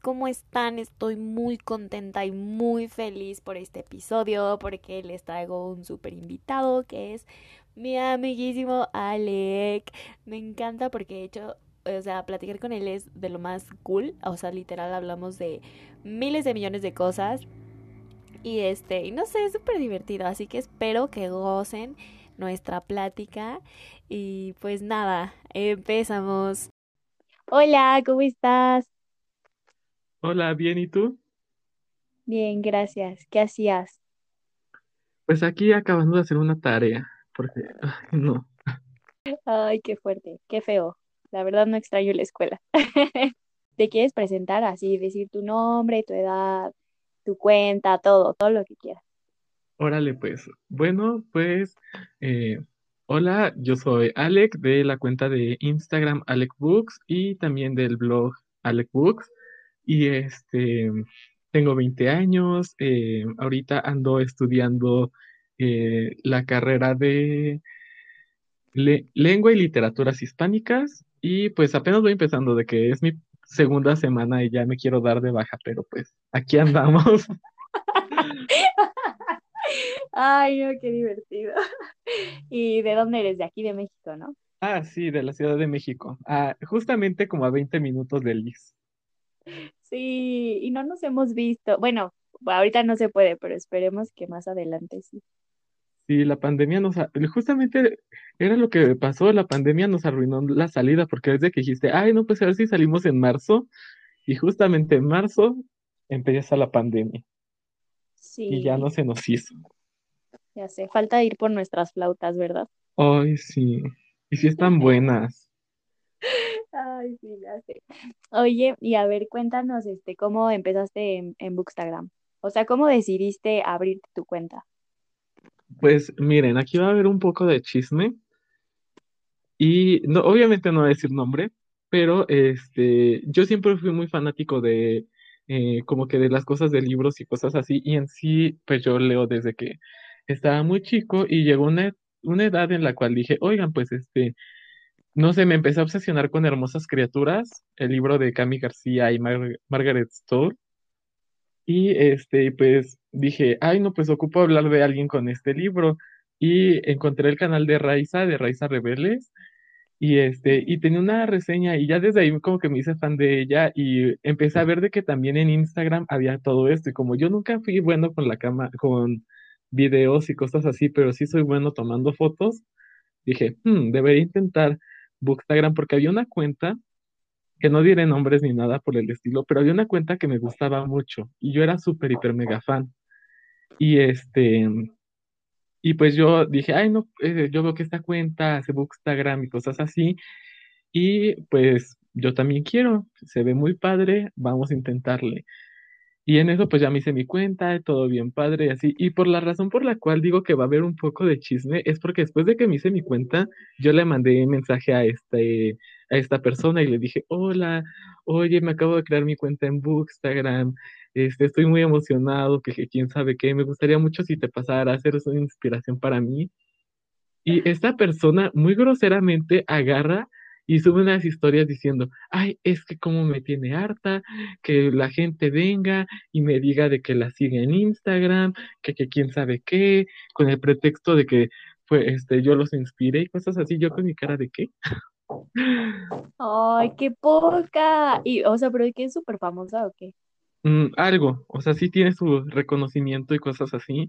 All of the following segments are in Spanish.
¿cómo están? Estoy muy contenta y muy feliz por este episodio porque les traigo un súper invitado que es mi amiguísimo Alec. Me encanta porque de hecho, o sea, platicar con él es de lo más cool. O sea, literal hablamos de miles de millones de cosas. Y este, y no sé, es súper divertido. Así que espero que gocen nuestra plática. Y pues nada, empezamos. Hola, ¿cómo estás? Hola, bien, ¿y tú? Bien, gracias. ¿Qué hacías? Pues aquí acabando de hacer una tarea, porque, ay, no. Ay, qué fuerte, qué feo. La verdad no extraño la escuela. ¿Te quieres presentar así, decir tu nombre, tu edad, tu cuenta, todo, todo lo que quieras? Órale, pues. Bueno, pues, eh, hola, yo soy Alec de la cuenta de Instagram Alec Books y también del blog Alec Books. Y este, tengo 20 años, eh, ahorita ando estudiando eh, la carrera de le- lengua y literaturas hispánicas y pues apenas voy empezando de que es mi segunda semana y ya me quiero dar de baja, pero pues aquí andamos. Ay, no, qué divertido. ¿Y de dónde eres? De aquí de México, ¿no? Ah, sí, de la Ciudad de México. Ah, justamente como a 20 minutos de Liz. Sí, y no nos hemos visto. Bueno, ahorita no se puede, pero esperemos que más adelante sí. Sí, la pandemia nos... Justamente era lo que pasó, la pandemia nos arruinó la salida porque desde que dijiste, ay, no, pues a ver si salimos en marzo y justamente en marzo empieza la pandemia y ya no Sí, se nos hizo. ya sé, falta ir por nuestras flautas, ¿verdad? Ay, sí. Y sí están buenas. Ay, sí, ya sé. Oye, y a ver, cuéntanos, este, ¿cómo empezaste en, en Bookstagram? O sea, ¿cómo decidiste abrir tu cuenta? Pues miren, aquí va a haber un poco de chisme y no, obviamente no voy a decir nombre, pero este, yo siempre fui muy fanático de eh, como que de las cosas de libros y cosas así y en sí, pues yo leo desde que estaba muy chico y llegó una, una edad en la cual dije, oigan, pues este, no sé, me empecé a obsesionar con Hermosas Criaturas, el libro de Cami García y Mar- Margaret Stowe. Y este, pues dije, ay, no, pues ocupo hablar de alguien con este libro. Y encontré el canal de Raiza, de Raiza Rebeldes, y este, y tenía una reseña, y ya desde ahí como que me hice fan de ella, y empecé a ver de que también en Instagram había todo esto. Y como yo nunca fui bueno con la cama, con videos y cosas así, pero sí soy bueno tomando fotos, dije, "Hmm, debería intentar Bookstagram, porque había una cuenta que no diré nombres ni nada por el estilo, pero había una cuenta que me gustaba mucho y yo era súper, hiper, mega fan. Y este, y pues yo dije, ay, no, eh, yo veo que esta cuenta hace Bookstagram y cosas así, y pues yo también quiero, se ve muy padre, vamos a intentarle. Y en eso pues ya me hice mi cuenta, todo bien padre así. Y por la razón por la cual digo que va a haber un poco de chisme es porque después de que me hice mi cuenta, yo le mandé mensaje a este, a esta persona y le dije, hola, oye, me acabo de crear mi cuenta en Bookstagram, este, estoy muy emocionado, que, que quién sabe qué, me gustaría mucho si te pasara, eres una inspiración para mí. Y esta persona muy groseramente agarra y sube unas historias diciendo, ay, es que como me tiene harta, que la gente venga y me diga de que la sigue en Instagram, que, que quién sabe qué, con el pretexto de que fue, este, yo los inspiré y cosas así, yo con mi cara de qué. Ay, qué poca. Y, o sea, pero ¿de qué es súper famosa o qué? Mm, algo, o sea, sí tiene su reconocimiento y cosas así.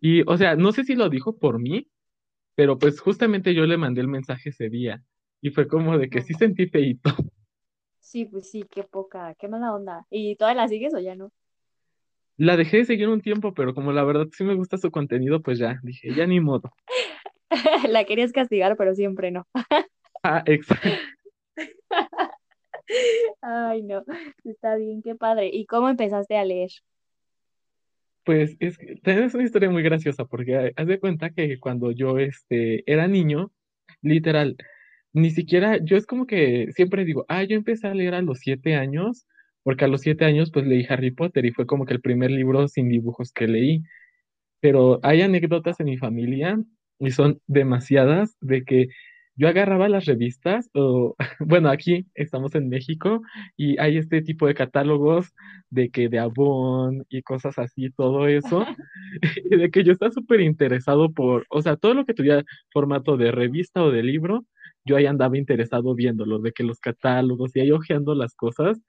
Y, o sea, no sé si lo dijo por mí, pero pues justamente yo le mandé el mensaje ese día y fue como de que sí sentí feíto. Sí, pues sí, qué poca, qué mala onda. ¿Y todavía la sigues o ya no? La dejé de seguir un tiempo, pero como la verdad sí me gusta su contenido, pues ya, dije, ya ni modo. La querías castigar, pero siempre no. Ah, exacto. Ay, no, está bien, qué padre. ¿Y cómo empezaste a leer? Pues es que es una historia muy graciosa, porque ha- haz de cuenta que cuando yo este, era niño, literal, ni siquiera, yo es como que siempre digo, ah, yo empecé a leer a los siete años, porque a los siete años pues leí Harry Potter y fue como que el primer libro sin dibujos que leí. Pero hay anécdotas en mi familia, y son demasiadas, de que yo agarraba las revistas, o bueno, aquí estamos en México y hay este tipo de catálogos de que de Avon y cosas así, todo eso, y de que yo estaba súper interesado por, o sea, todo lo que tuviera formato de revista o de libro, yo ahí andaba interesado viéndolo, de que los catálogos y ahí hojeando las cosas.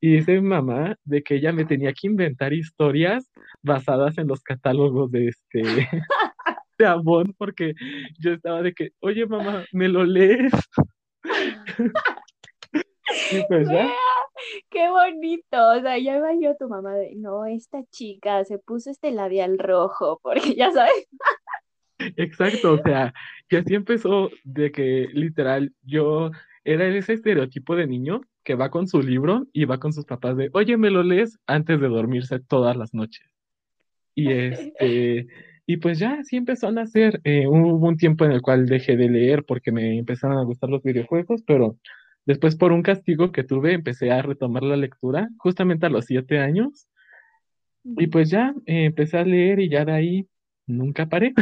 Y dice mi mamá de que ella me tenía que inventar historias basadas en los catálogos de este de Avon, porque yo estaba de que, oye mamá, ¿me lo lees? y pues ya. Qué bonito, o sea, ya iba yo tu mamá de, no, esta chica se puso este labial rojo, porque ya sabes. Exacto, o sea, que así empezó de que literal yo era ese estereotipo de niño que va con su libro y va con sus papás de, oye, me lo lees antes de dormirse todas las noches. Y este, y pues ya así empezó a nacer. Eh, hubo un tiempo en el cual dejé de leer porque me empezaron a gustar los videojuegos, pero después por un castigo que tuve empecé a retomar la lectura justamente a los siete años. Y pues ya eh, empecé a leer y ya de ahí nunca paré.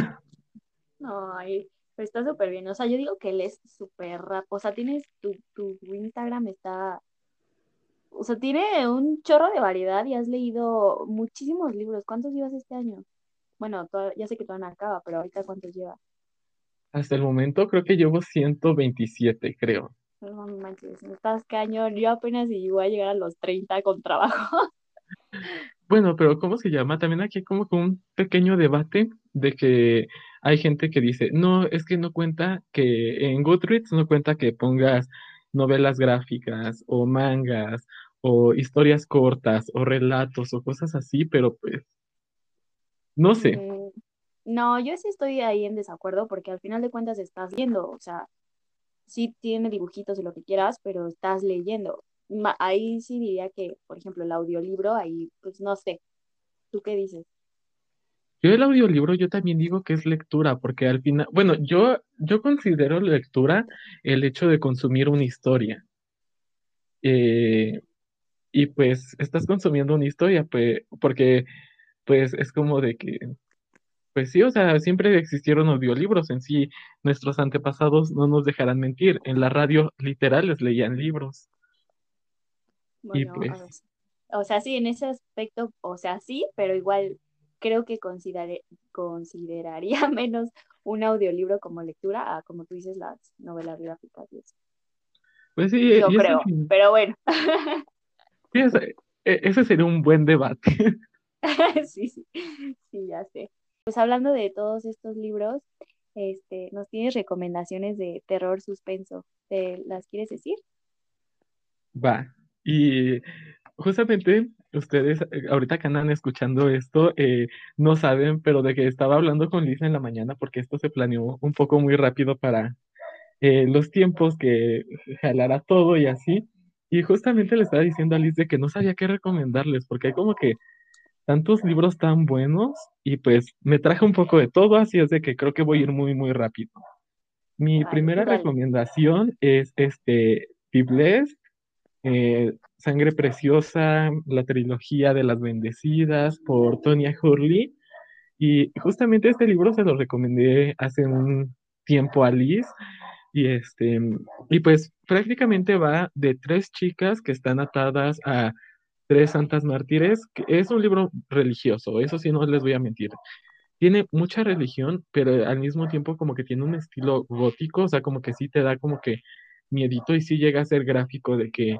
Ay, pero está súper bien. O sea, yo digo que él es súper rápido. O sea, tienes tu, tu Instagram está. O sea, tiene un chorro de variedad y has leído muchísimos libros. ¿Cuántos llevas este año? Bueno, ya sé que todavía no acaba, pero ahorita ¿cuántos llevas? Hasta el momento creo que llevo 127, creo. No manches, estás cañón. Yo apenas voy a llegar a los 30 con trabajo. Bueno, pero ¿cómo se llama? También aquí hay como que un pequeño debate de que hay gente que dice, no, es que no cuenta que en Goodreads no cuenta que pongas novelas gráficas o mangas o historias cortas o relatos o cosas así, pero pues no sé. Mm, no, yo sí estoy ahí en desacuerdo porque al final de cuentas estás viendo, o sea, sí tiene dibujitos y lo que quieras, pero estás leyendo ahí sí diría que, por ejemplo, el audiolibro, ahí, pues no sé. ¿Tú qué dices? Yo el audiolibro yo también digo que es lectura, porque al final, bueno, yo, yo considero lectura el hecho de consumir una historia. Eh, y pues estás consumiendo una historia, pues, porque pues es como de que, pues sí, o sea, siempre existieron audiolibros en sí, nuestros antepasados no nos dejarán mentir, en la radio literales leían libros. Bueno, pues o sea, sí, en ese aspecto, o sea, sí, pero igual creo que consideraría menos un audiolibro como lectura a, como tú dices, las novelas gráficas. Pues sí, yo creo, pero bueno. Sí, ese, e, ese sería un buen debate. sí, sí, sí, ya sé. Pues hablando de todos estos libros, este, ¿nos tienes recomendaciones de terror suspenso? ¿Te las quieres decir? Va, y justamente ustedes eh, ahorita que andan escuchando esto, eh, no saben, pero de que estaba hablando con Lisa en la mañana, porque esto se planeó un poco muy rápido para eh, los tiempos que jalara todo y así. Y justamente le estaba diciendo a Liz de que no sabía qué recomendarles, porque hay como que tantos libros tan buenos y pues me traje un poco de todo, así es de que creo que voy a ir muy, muy rápido. Mi primera recomendación es este Bibles eh, Sangre Preciosa, la trilogía de las bendecidas por Tonya Hurley. Y justamente este libro se lo recomendé hace un tiempo a Liz. Y, este, y pues prácticamente va de tres chicas que están atadas a tres santas mártires, que es un libro religioso, eso sí no les voy a mentir. Tiene mucha religión, pero al mismo tiempo como que tiene un estilo gótico, o sea, como que sí te da como que miedito y sí llega a ser gráfico de que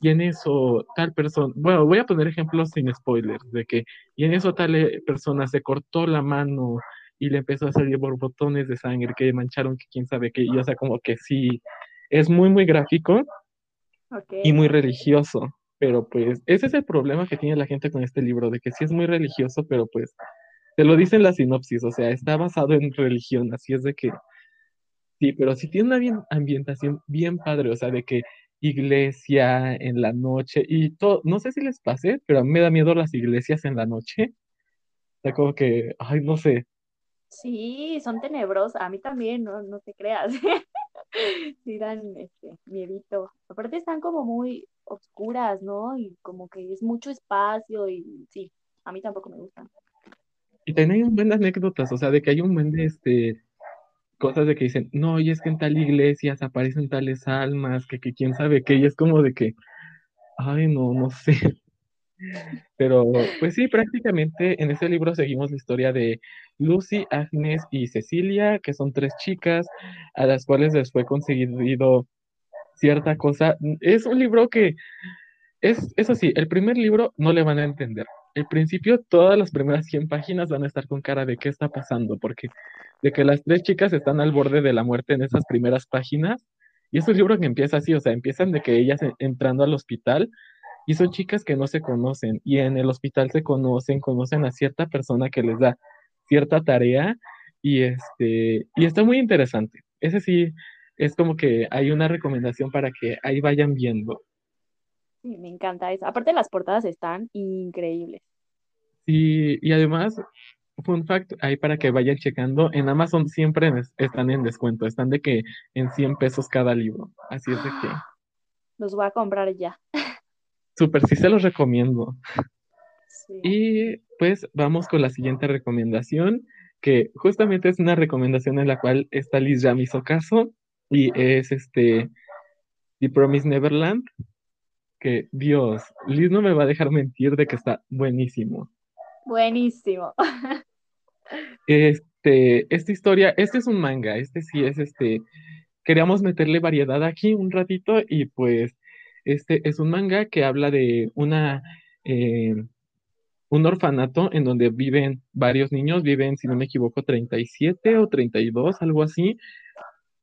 y en eso tal persona, bueno, voy a poner ejemplos sin spoilers, de que y en eso tal eh, persona se cortó la mano y le empezó a salir borbotones de sangre que mancharon que quién sabe qué, y o sea, como que sí, es muy, muy gráfico y muy religioso, pero pues ese es el problema que tiene la gente con este libro, de que sí es muy religioso, pero pues te lo dice en la sinopsis, o sea, está basado en religión, así es de que sí, pero sí tiene una ambientación bien padre, o sea, de que iglesia en la noche y todo, no sé si les pasé, pero a mí me da miedo las iglesias en la noche. O sea, como que, ay, no sé. Sí, son tenebrosas, a mí también, no, no te creas. sí dan este, miedito. Aparte están como muy oscuras, ¿no? Y como que es mucho espacio y sí, a mí tampoco me gustan. Y también hay un buen de anécdotas, o sea, de que hay un buen de este cosas de que dicen, no, y es que en tal iglesia se aparecen tales almas, que, que quién sabe qué, y es como de que, ay, no, no sé. Pero, pues sí, prácticamente en ese libro seguimos la historia de Lucy, Agnes y Cecilia, que son tres chicas a las cuales les fue conseguido cierta cosa. Es un libro que es, eso sí, el primer libro no le van a entender. El principio, todas las primeras 100 páginas van a estar con cara de qué está pasando, porque de que las tres chicas están al borde de la muerte en esas primeras páginas, y es un libro que empieza así, o sea, empiezan de que ellas entrando al hospital, y son chicas que no se conocen, y en el hospital se conocen, conocen a cierta persona que les da cierta tarea, y este, y está muy interesante. Ese sí, es como que hay una recomendación para que ahí vayan viendo. Sí, me encanta eso. Aparte las portadas están increíbles. Sí, y además, fun fact, ahí para que vayan checando, en Amazon siempre están en descuento, están de que en 100 pesos cada libro, así es de que... Los voy a comprar ya. Súper, sí se los recomiendo. Y pues vamos con la siguiente recomendación, que justamente es una recomendación en la cual esta Liz ya me hizo caso, y es este The Promise Neverland, que Dios, Liz no me va a dejar mentir de que está buenísimo. Buenísimo. Este, esta historia, este es un manga, este sí es este, queríamos meterle variedad aquí un ratito y pues este es un manga que habla de una, eh, un orfanato en donde viven varios niños, viven, si no me equivoco, 37 o 32, algo así,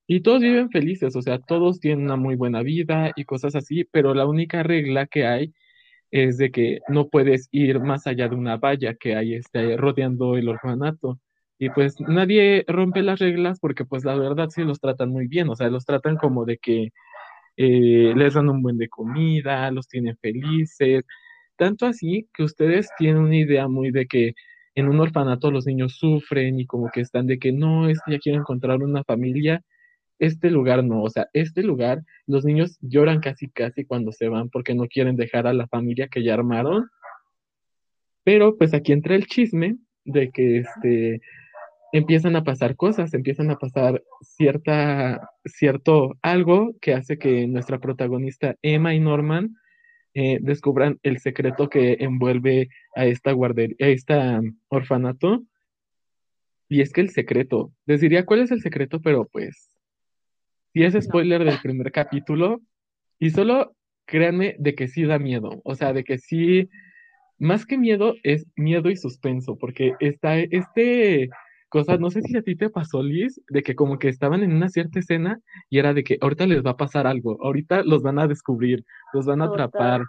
y todos viven felices, o sea, todos tienen una muy buena vida y cosas así, pero la única regla que hay es de que no puedes ir más allá de una valla que hay este, rodeando el orfanato. Y pues nadie rompe las reglas porque pues la verdad sí los tratan muy bien, o sea, los tratan como de que eh, les dan un buen de comida, los tienen felices, tanto así que ustedes tienen una idea muy de que en un orfanato los niños sufren y como que están de que no, es que ya quiero encontrar una familia este lugar no, o sea, este lugar, los niños lloran casi casi cuando se van porque no quieren dejar a la familia que ya armaron. Pero pues aquí entra el chisme de que este empiezan a pasar cosas, empiezan a pasar cierta, cierto algo que hace que nuestra protagonista Emma y Norman eh, descubran el secreto que envuelve a esta guardería, a esta orfanato. Y es que el secreto, les diría cuál es el secreto, pero pues si es spoiler del primer capítulo, y solo créanme de que sí da miedo, o sea, de que sí, más que miedo, es miedo y suspenso, porque está este cosa, no sé si a ti te pasó, Liz, de que como que estaban en una cierta escena y era de que ahorita les va a pasar algo, ahorita los van a descubrir, los van a atrapar.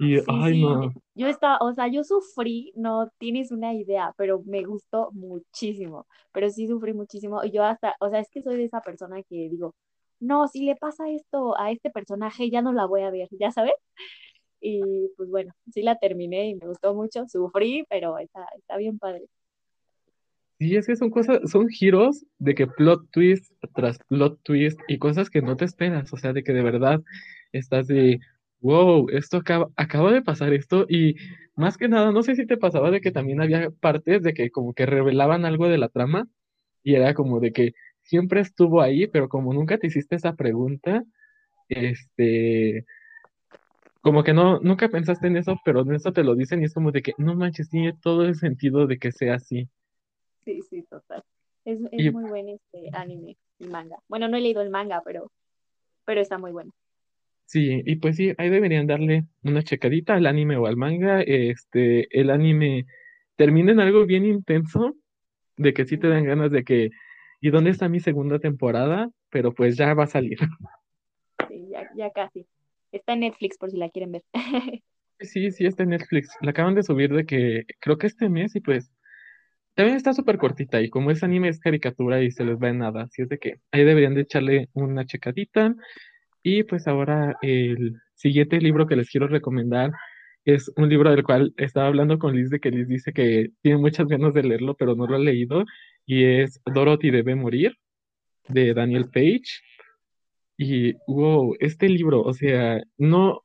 Y, ay, no. Yo estaba, o sea, yo sufrí, no tienes una idea, pero me gustó muchísimo. Pero sí sufrí muchísimo. Y yo hasta, o sea, es que soy de esa persona que digo, no, si le pasa esto a este personaje, ya no la voy a ver, ¿ya sabes? Y pues bueno, sí la terminé y me gustó mucho, sufrí, pero está, está bien padre. Sí, es que son cosas, son giros de que plot twist tras plot twist y cosas que no te esperas, o sea, de que de verdad estás de, wow, esto acaba, acaba de pasar esto y más que nada, no sé si te pasaba de que también había partes de que como que revelaban algo de la trama y era como de que siempre estuvo ahí, pero como nunca te hiciste esa pregunta, este, como que no, nunca pensaste en eso, pero en eso te lo dicen y es como de que, no manches, tiene todo el sentido de que sea así. Sí, sí, total. Es, es muy buen este anime y manga. Bueno, no he leído el manga, pero, pero está muy bueno. Sí, y pues sí, ahí deberían darle una checadita al anime o al manga. Este, el anime termina en algo bien intenso, de que sí te dan ganas de que, ¿y dónde está mi segunda temporada? Pero pues ya va a salir. Sí, ya, ya casi. Está en Netflix por si la quieren ver. Sí, sí, está en Netflix. La acaban de subir de que creo que este mes y pues también está súper cortita y como es anime es caricatura y se les va en nada. Así es de que ahí deberían de echarle una checadita. Y pues ahora el siguiente libro que les quiero recomendar es un libro del cual estaba hablando con Liz de que Liz dice que tiene muchas ganas de leerlo, pero no lo ha leído, y es Dorothy debe morir, de Daniel Page. Y wow, este libro, o sea, no,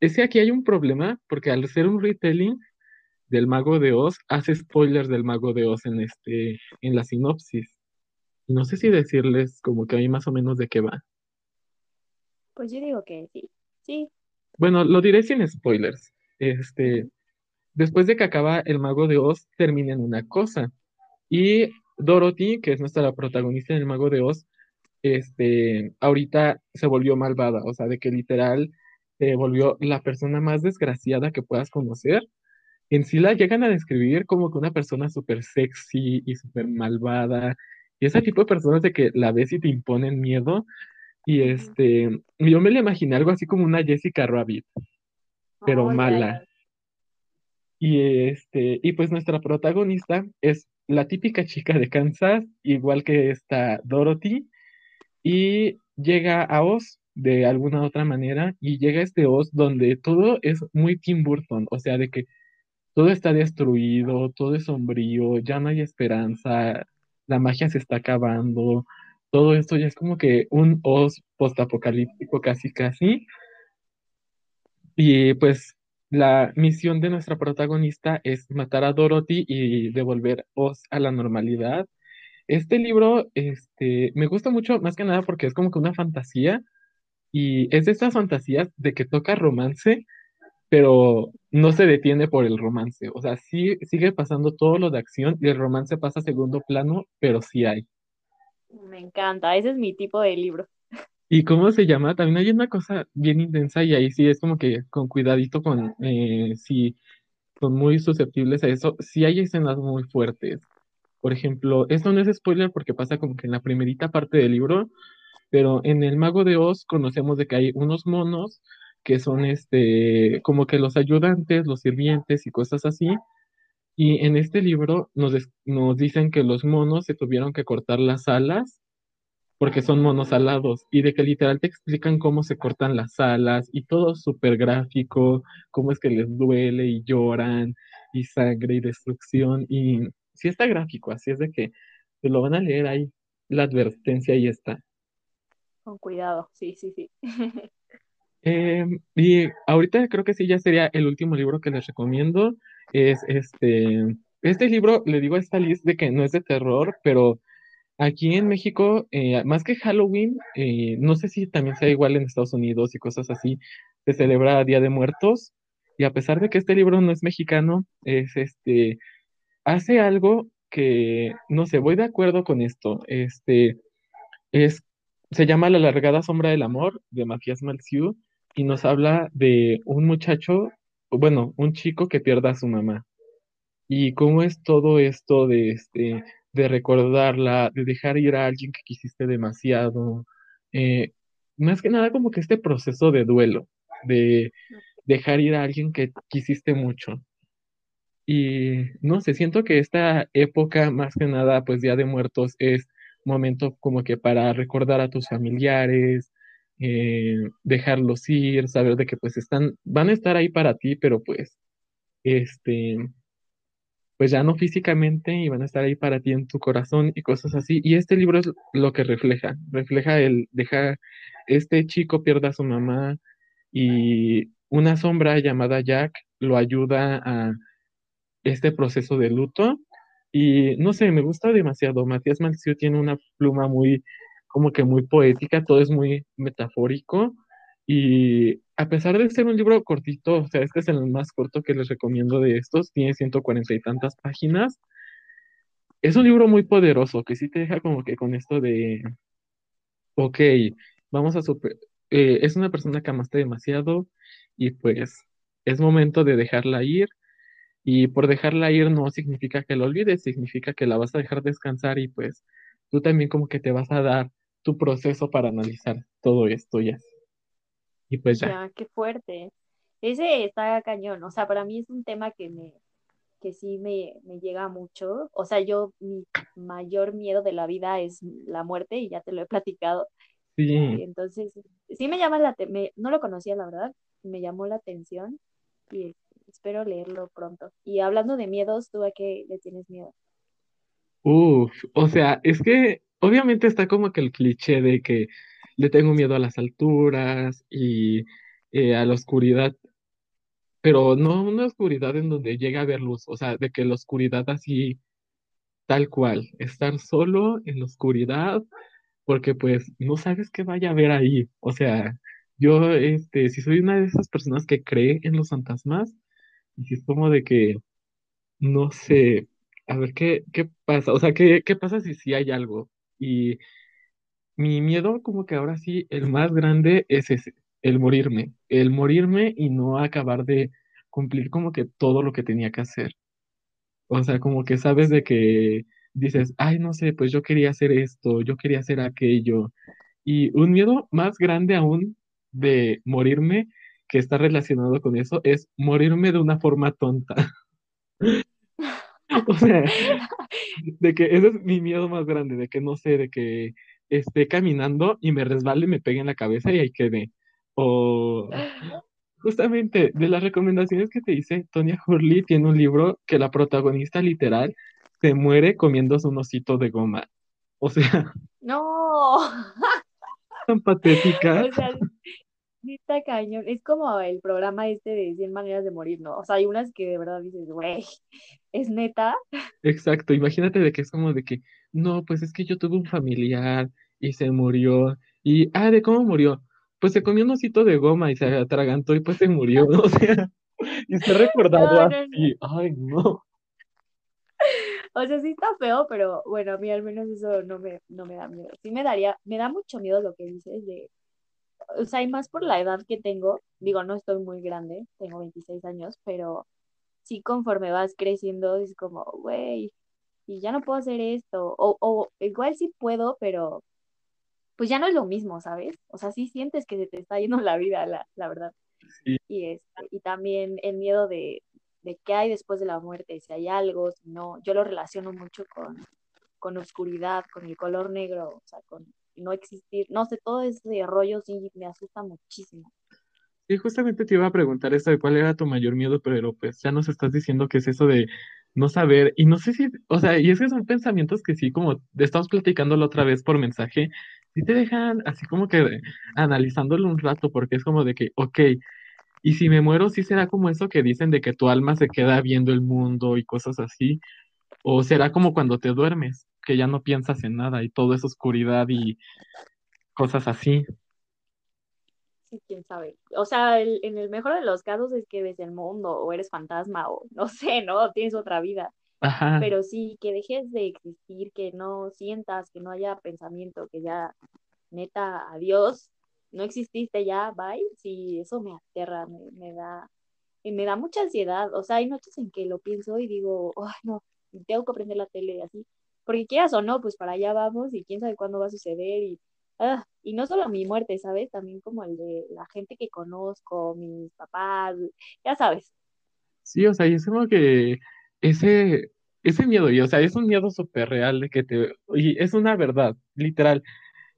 es que aquí hay un problema, porque al ser un retelling del Mago de Oz, hace spoilers del Mago de Oz en este, en la sinopsis. No sé si decirles como que ahí más o menos de qué va. Pues yo digo que sí. Sí. Bueno, lo diré sin spoilers. Este, después de que acaba el Mago de Oz, termina en una cosa. Y Dorothy, que es nuestra protagonista en el Mago de Oz, este, ahorita se volvió malvada, o sea, de que literal se volvió la persona más desgraciada que puedas conocer. En sí la llegan a describir como que una persona súper sexy y súper malvada, y ese tipo de personas de que la ves y te imponen miedo, y este, yo me la imaginé algo así como una Jessica Rabbit, pero Oh, mala. Y este, y pues nuestra protagonista es la típica chica de Kansas, igual que esta Dorothy, y llega a Oz de alguna otra manera, y llega a este Oz donde todo es muy Tim Burton, o sea, de que todo está destruido, todo es sombrío, ya no hay esperanza, la magia se está acabando, todo esto ya es como que un Oz postapocalíptico casi casi, y pues la misión de nuestra protagonista es matar a Dorothy y devolver Oz a la normalidad. Este libro, este, me gusta mucho más que nada porque es como que una fantasía y es de estas fantasías de que toca romance, pero no se detiene por el romance. O sea, sí sigue pasando todo lo de acción y el romance pasa a segundo plano, pero sí hay. Me encanta. Ese es mi tipo de libro. ¿Y cómo se llama? También hay una cosa bien intensa y ahí sí es como que con cuidadito con eh, si son muy susceptibles a eso. Sí hay escenas muy fuertes. Por ejemplo, esto no es spoiler porque pasa como que en la primerita parte del libro, pero en El Mago de Oz conocemos de que hay unos monos que son este, como que los ayudantes, los sirvientes y cosas así. Y en este libro nos, nos dicen que los monos se tuvieron que cortar las alas porque son monos alados y de que literal te explican cómo se cortan las alas y todo súper gráfico, cómo es que les duele y lloran y sangre y destrucción y sí está gráfico, así es de que te lo van a leer ahí, la advertencia ahí está. Con cuidado. Sí, sí, sí. Eh, y ahorita creo que sí ya sería el último libro que les recomiendo, es este, este libro, le digo a esta Liz de que no es de terror, pero Aquí en México, eh, más que Halloween, eh, no sé si también sea igual en Estados Unidos y cosas así, se celebra Día de Muertos y a pesar de que este libro no es mexicano, es este, hace algo que, no sé, voy de acuerdo con esto, este, es, se llama La Largada Sombra del Amor de Matías Malzieu y nos habla de un muchacho, bueno, un chico que pierde a su mamá. ¿Y cómo es todo esto de, este, de recordarla, de dejar ir a alguien que quisiste demasiado? Eh, más que nada como que este proceso de duelo, de dejar ir a alguien que quisiste mucho. Y no sé, siento que esta época, más que nada, pues Día de Muertos es momento como que para recordar a tus familiares, eh, dejarlos ir, saber de que pues están, van a estar ahí para ti, pero pues, este pues ya no físicamente y van a estar ahí para ti en tu corazón y cosas así. Y este libro es lo que refleja, refleja el dejar, este chico pierda a su mamá y una sombra llamada Jack lo ayuda a este proceso de luto. Y no sé, me gusta demasiado. Matías Malcio tiene una pluma muy, como que muy poética, todo es muy metafórico. Y a pesar de ser un libro cortito, o sea, este es el más corto que les recomiendo de estos, tiene ciento cuarenta y tantas páginas. Es un libro muy poderoso que sí te deja como que con esto de, ok, vamos a super, eh, es una persona que amaste demasiado y pues es momento de dejarla ir y por dejarla ir no significa que la olvides, significa que la vas a dejar descansar y pues tú también como que te vas a dar tu proceso para analizar todo esto ya. Y pues ya. Ya, qué fuerte. Ese está cañón. O sea, para mí es un tema que me, que sí me, me llega mucho. O sea, yo, mi mayor miedo de la vida es la muerte y ya te lo he platicado. Sí. Y entonces, sí me llama la, te- me- no lo conocía, la verdad, me llamó la atención y espero leerlo pronto. Y hablando de miedos, ¿tú a qué le tienes miedo? Uf, o sea, es que obviamente está como que el cliché de que le tengo miedo a las alturas y eh, a la oscuridad, pero no una oscuridad en donde llega a haber luz, o sea, de que la oscuridad así tal cual, estar solo en la oscuridad, porque pues no sabes qué vaya a haber ahí. O sea, yo, este, si soy una de esas personas que cree en los fantasmas, y si es como de que, no sé, a ver qué, qué pasa, o sea, qué, qué pasa si sí hay algo. Y mi miedo, como que ahora sí, el más grande es ese, el morirme, el morirme y no acabar de cumplir como que todo lo que tenía que hacer. O sea, como que sabes de que dices, ay, no sé, pues yo quería hacer esto, yo quería hacer aquello. Y un miedo más grande aún de morirme, que está relacionado con eso, es morirme de una forma tonta. O sea, de que ese es mi miedo más grande, de que no sé, de que esté caminando y me resbale y me pegue en la cabeza y ahí quede. O justamente de las recomendaciones que te hice, Tonya Hurley tiene un libro que la protagonista literal se muere comiéndose un osito de goma. O sea, No, tan patética. o sea, está cañón. Es como el programa este de 100 maneras de morir, ¿no? O sea, hay unas que de verdad dices, güey, es neta. Exacto, imagínate de que es como de que, no, pues es que yo tuve un familiar y se murió. Y, ah, ¿de cómo murió? Pues se comió un osito de goma y se atragantó y pues se murió, ¿no? O sea, y recordado No, no, no. así, ay, no. O sea, sí está feo, pero bueno, a mí al menos eso no me, no me da miedo. Sí me daría, me da mucho miedo lo que dices de, o sea, y más por la edad que tengo, digo, no estoy muy grande, tengo 26 años, pero sí conforme vas creciendo es como, güey, y ya no puedo hacer esto, o, o igual sí puedo, pero pues ya no es lo mismo, ¿sabes? O sea, sí sientes que se te está yendo la vida, la, la verdad. Sí, Y, este, y también el miedo de, de qué hay después de la muerte, si hay algo, si no, yo lo relaciono mucho con, con oscuridad, con el color negro, o sea, con no existir, no sé, todo ese rollo sí me asusta muchísimo. Sí, justamente te iba a preguntar eso de cuál era tu mayor miedo, pero pues ya nos estás diciendo que es eso de no saber, y no sé si, o sea, y es que son pensamientos que sí, como estamos platicando la otra vez por mensaje, sí te dejan así como que analizándolo un rato, porque es como de que, ok, y si me muero, sí será como eso que dicen de que tu alma se queda viendo el mundo y cosas así, o será como cuando te duermes, que ya no piensas en nada y todo es oscuridad y cosas así. Sí, quién sabe. O sea, el- en el mejor de los casos es que ves el mundo o eres fantasma o no sé, ¿no? Tienes otra vida. Ajá. Pero sí, que dejes de existir, que no sientas, que no haya pensamiento, que ya, neta, adiós, no exististe ya, bye. Sí, eso me aterra, me, me da, me da mucha ansiedad. O sea, hay noches en que lo pienso y digo, ay, no, tengo que prender la tele y así. Porque quieras o no, pues para allá vamos y quién sabe cuándo va a suceder. Y, ah, y no solo mi muerte, ¿sabes? También como el de la gente que conozco, mis papás, ya sabes. Sí, o sea, y es como que ese, ese miedo, y o sea, es un miedo súper real de que te, y es una verdad, literal.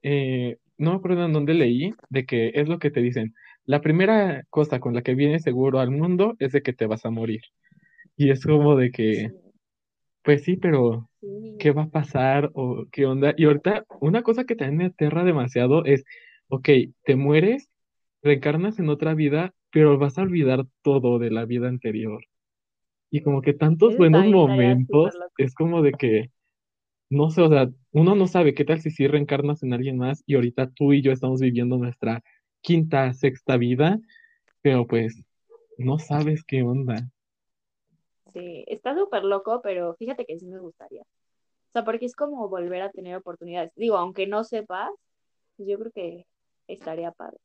Eh, no me acuerdo en dónde leí de que es lo que te dicen. La primera cosa con la que vienes seguro al mundo es de que te vas a morir. Y es como de Sí, que, pues sí, pero ¿qué va a pasar? ¿O qué onda? Y ahorita, una cosa que también me aterra demasiado es, ok, te mueres, reencarnas en otra vida, pero vas a olvidar todo de la vida anterior. Y como que tantos buenos momentos, es como de que, no sé, o sea, uno no sabe qué tal si sí reencarnas en alguien más y ahorita tú y yo estamos viviendo nuestra quinta, sexta vida, pero pues no sabes qué onda. Sí, está súper loco, pero fíjate que sí me gustaría. O sea, porque es como volver a tener oportunidades. Digo, aunque no sepas, pues yo creo que estaría padre.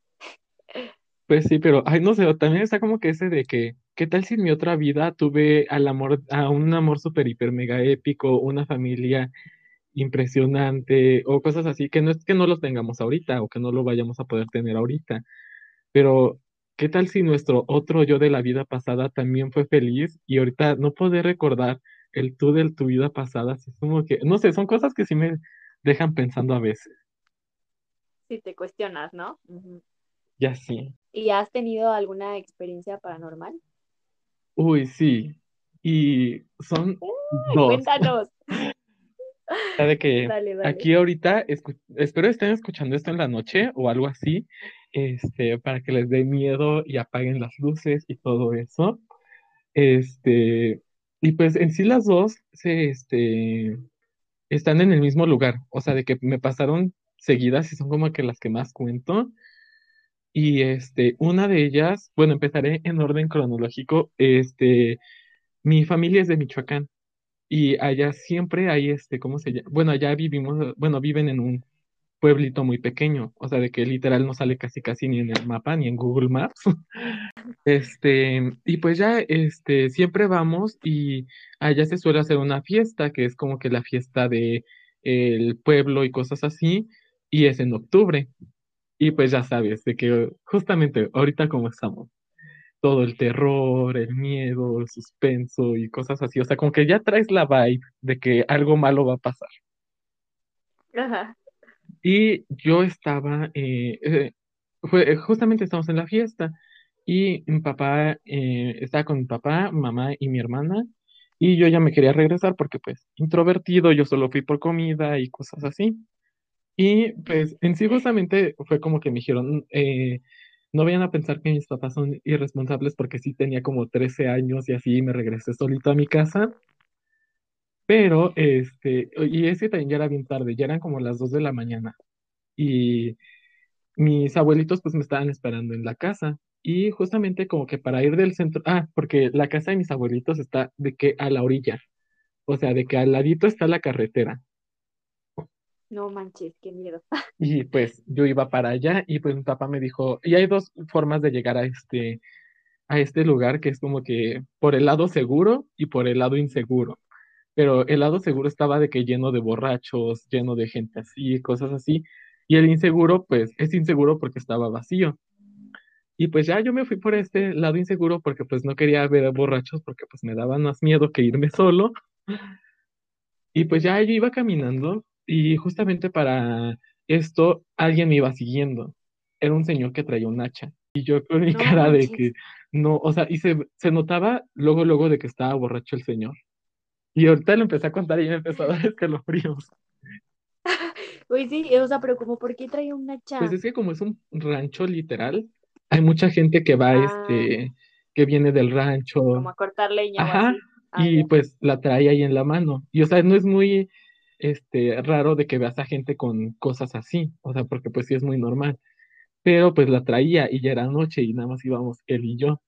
Pues sí, pero, ay, no sé, también está como que ese de que, ¿qué tal si en mi otra vida tuve al amor, a un amor súper, hiper, mega épico, una familia impresionante o cosas así, que no es que no los tengamos ahorita o que no lo vayamos a poder tener ahorita? Pero, ¿qué tal si nuestro otro yo de la vida pasada también fue feliz y ahorita no poder recordar el tú de tu vida pasada? así Es como que, no sé, son cosas que sí me dejan pensando a veces. Si te cuestionas, ¿no? Ya sí. ¿Y has tenido alguna experiencia paranormal? Uy, sí. Y son dos. cuéntanos. de que Dale, dale. aquí ahorita, espero estén escuchando esto en la noche o algo así, este, para que les dé miedo y apaguen las luces y todo eso. Este, y pues en sí las dos se, este, están en el mismo lugar, o sea, de que me pasaron seguidas y son como que las que más cuento. Y este, una de ellas, bueno, empezaré en orden cronológico. Este, mi familia es de Michoacán y allá siempre hay este, ¿cómo se llama? Bueno, allá vivimos, bueno, viven en un pueblito muy pequeño, o sea, de que literal no sale casi casi ni en el mapa ni en Google Maps. Este, y pues ya, este, siempre vamos y allá se suele hacer una fiesta, que es como que la fiesta de el pueblo y cosas así, y es en octubre. Y pues ya sabes, de que justamente ahorita como estamos, todo el terror, el miedo, el suspenso y cosas así, o sea, como que ya traes la vibe de que algo malo va a pasar. Ajá. Y yo estaba, eh, eh, fue, eh, justamente estamos en la fiesta y mi papá, eh, estaba con mi papá, mamá y mi hermana y yo ya me quería regresar porque pues introvertido, yo solo fui por comida y cosas así. Y pues en sí justamente fue como que me dijeron, eh, no vayan a pensar que mis papás son irresponsables porque sí tenía como 13 años y así me regresé solito a mi casa. Pero, este, y ese también ya era bien tarde, ya eran como las 2 de la mañana. Y mis abuelitos pues me estaban esperando en la casa. Y justamente como que para ir del centro, ah, porque la casa de mis abuelitos está de que a la orilla, o sea, de que al ladito está la carretera. No manches, qué miedo. Y pues yo iba para allá y pues mi papá me dijo, y hay dos formas de llegar a este, a este lugar, que es como que por el lado seguro y por el lado inseguro. Pero el lado seguro estaba de que lleno de borrachos, lleno de gente así, cosas así. Y el inseguro, pues es inseguro porque estaba vacío. Y pues ya yo me fui por este lado inseguro porque pues no quería ver a borrachos porque pues me daba más miedo que irme solo. Y pues ya yo iba caminando y justamente para esto alguien me iba siguiendo. Era un señor que traía un hacha. Y yo con mi No cara de que no, o sea, y se, se notaba luego, luego de que estaba borracho el señor. Y ahorita le empecé a contar y me empezó a dar escalofríos. Uy, sí, o sea, pero como, ¿por qué trae un Pues hacha? es que como es un rancho literal, hay mucha gente que va, Ah, este, que viene del rancho, como a cortar leña o ajá, así. Ah, y pues la trae ahí en la mano. Y o sea, no es muy, este, raro de que veas a gente con cosas así, o sea, porque pues sí es muy normal. Pero pues la traía y ya era noche y nada más íbamos él y yo.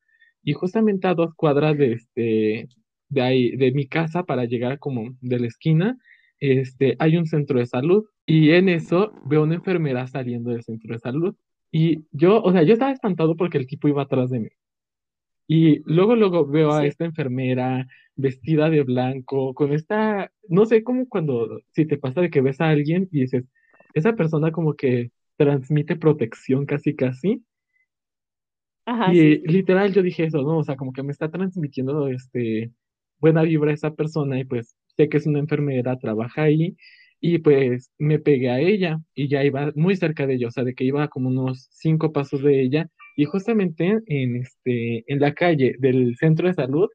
Y justamente a dos cuadras de este, de ahí, de mi casa para llegar como de la esquina, este, hay un centro de salud y en eso veo una enfermera saliendo del centro de salud. Y yo, o sea, yo estaba espantado porque el tipo iba atrás de mí. Y luego, luego veo a esta enfermera vestida de blanco, con esta, no sé, como cuando, si te pasa de que ves a alguien y dices, esa persona como que transmite protección casi, casi. Ajá, Y sí. literal yo dije eso, ¿no? O sea, como que me está transmitiendo este buena vibra esa persona y pues sé que es una enfermera, trabaja ahí y pues me pegué a ella y ya iba muy cerca de ella, o sea, de que iba como unos cinco pasos de ella y justamente en este en la calle del centro de salud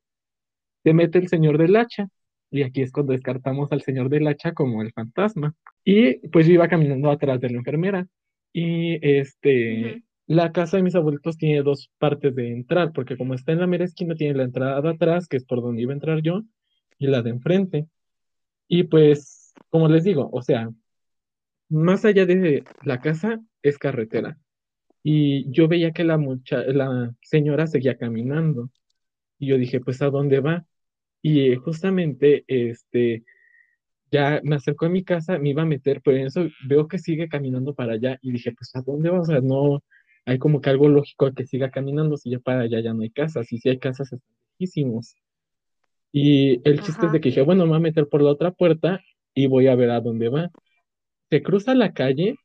se mete el señor del hacha y aquí es cuando descartamos al señor del hacha como el fantasma. Y pues yo iba caminando atrás de la enfermera. Y este. La casa de mis abuelitos tiene dos partes de entrar, porque como está en la mera esquina, tiene la entrada de atrás, que es por donde iba a entrar yo, y la de enfrente. Y pues, como les digo, o sea, más allá de la casa es carretera. Y yo veía que la mucha la señora seguía caminando. Y yo dije, pues, ¿a dónde va? Y justamente, este, ya me acercó a mi casa, me iba a meter, pero en eso veo que sigue caminando para allá y dije, pues, ¿a dónde va? O sea, no, hay como que algo lógico que siga caminando si ya para allá ya no hay casas, y si hay casas están lejísimos. Y el chiste es de que dije, bueno, me voy a meter por la otra puerta y voy a ver a dónde va. Se cruza la calle,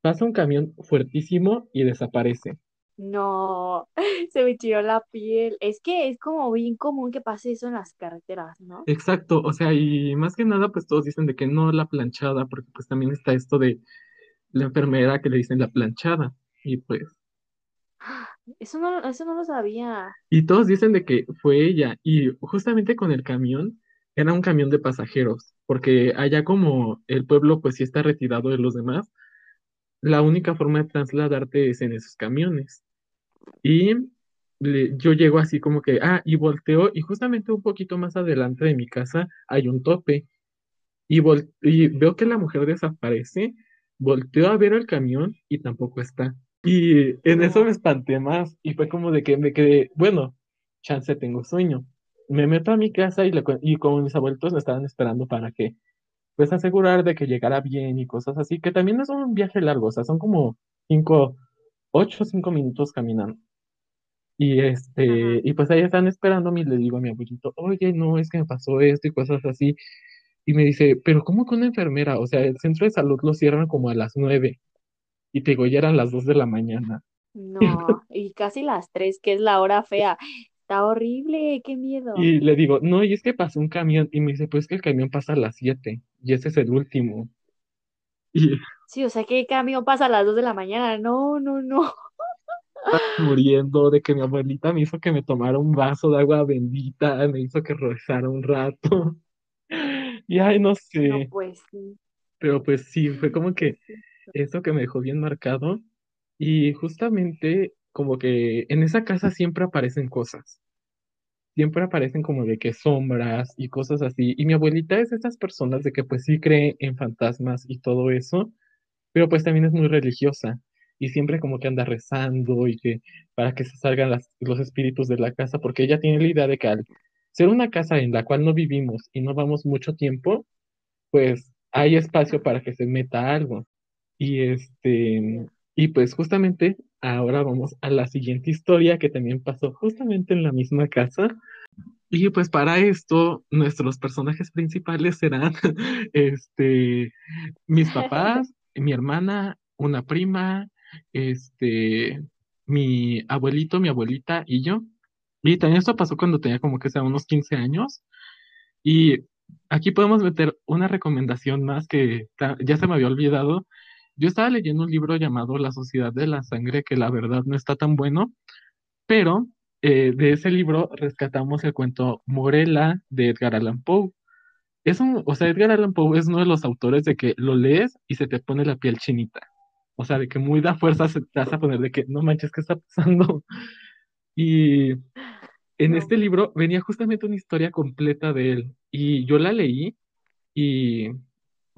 pasa un camión fuertísimo y desaparece. No, se me tiró la piel. Es que es como bien común que pase eso en las carreteras, ¿no? Exacto, o sea, y más que nada, pues todos dicen de que no la planchada, porque pues también está esto de la enfermera que le dicen la planchada. Y pues Eso no, eso no lo sabía. Y todos dicen de que fue ella. Y justamente con el camión, era un camión de pasajeros, porque allá como el pueblo pues sí está retirado de los demás, la única forma de trasladarte es en esos camiones. Y yo llego así como que, ah, y volteo, y justamente un poquito más adelante de mi casa hay un tope. y, vol- y veo que la mujer desaparece, volteo a ver el camión y tampoco está. Y en eso me espanté más y fue como de que me quedé, bueno, chance tengo sueño. Me meto a mi casa y, le, y como mis abuelitos me estaban esperando para que, pues asegurar de que llegara bien y cosas así, que también no es un viaje largo, o sea, son como cinco, ocho o cinco minutos caminando. Y este, ajá. y pues ahí están esperándome y le digo a mi abuelito, oye, no, es que me pasó esto y cosas así. Y me dice, pero ¿cómo que una enfermera? O sea, el centro de salud lo cierran como a las nueve. Y te digo, ya eran las dos de la mañana. No, y casi las tres, que es la hora fea. Está horrible, qué miedo. Y le digo, no, y es que pasó un camión. Y me dice, pues que el camión pasa a las siete. Y ese es el último. Y Sí, o sea, ¿qué camión pasa a las dos de la mañana? No, no, no. muriendo de que mi abuelita me hizo que me tomara un vaso de agua bendita, me hizo que rezara un rato. Y ay, no No, sé. pues sí. Pero pues sí, fue como que. Eso que me dejó bien marcado. Y justamente como que en esa casa siempre aparecen cosas. Siempre aparecen como de que sombras y cosas así. Y mi abuelita es de esas personas de que pues sí cree en fantasmas y todo eso, pero pues también es muy religiosa. Y siempre como que anda rezando y que para que se salgan las- los espíritus de la casa, porque ella tiene la idea de que al ser una casa en la cual no vivimos y no vamos mucho tiempo, pues hay espacio para que se meta algo. Y este, y pues justamente ahora vamos a la siguiente historia que también pasó justamente en la misma casa. Y pues para esto, nuestros personajes principales serán este, mis papás, mi hermana, una prima, este, mi abuelito, mi abuelita y yo. Y también esto pasó cuando tenía como que sea unos 15 años. Y aquí podemos meter una recomendación más que ya se me había olvidado. Yo estaba leyendo un libro llamado La Sociedad de la Sangre, que la verdad no está tan bueno, pero eh, de ese libro rescatamos el cuento Morela de Edgar Allan Poe. Es un, o sea, Edgar Allan Poe es uno de los autores de que lo lees y se te pone la piel chinita. O sea, de que muy da fuerza se te vas a poner de que no manches, ¿qué está pasando? Y en No. este libro venía justamente una historia completa de él. Y yo la leí y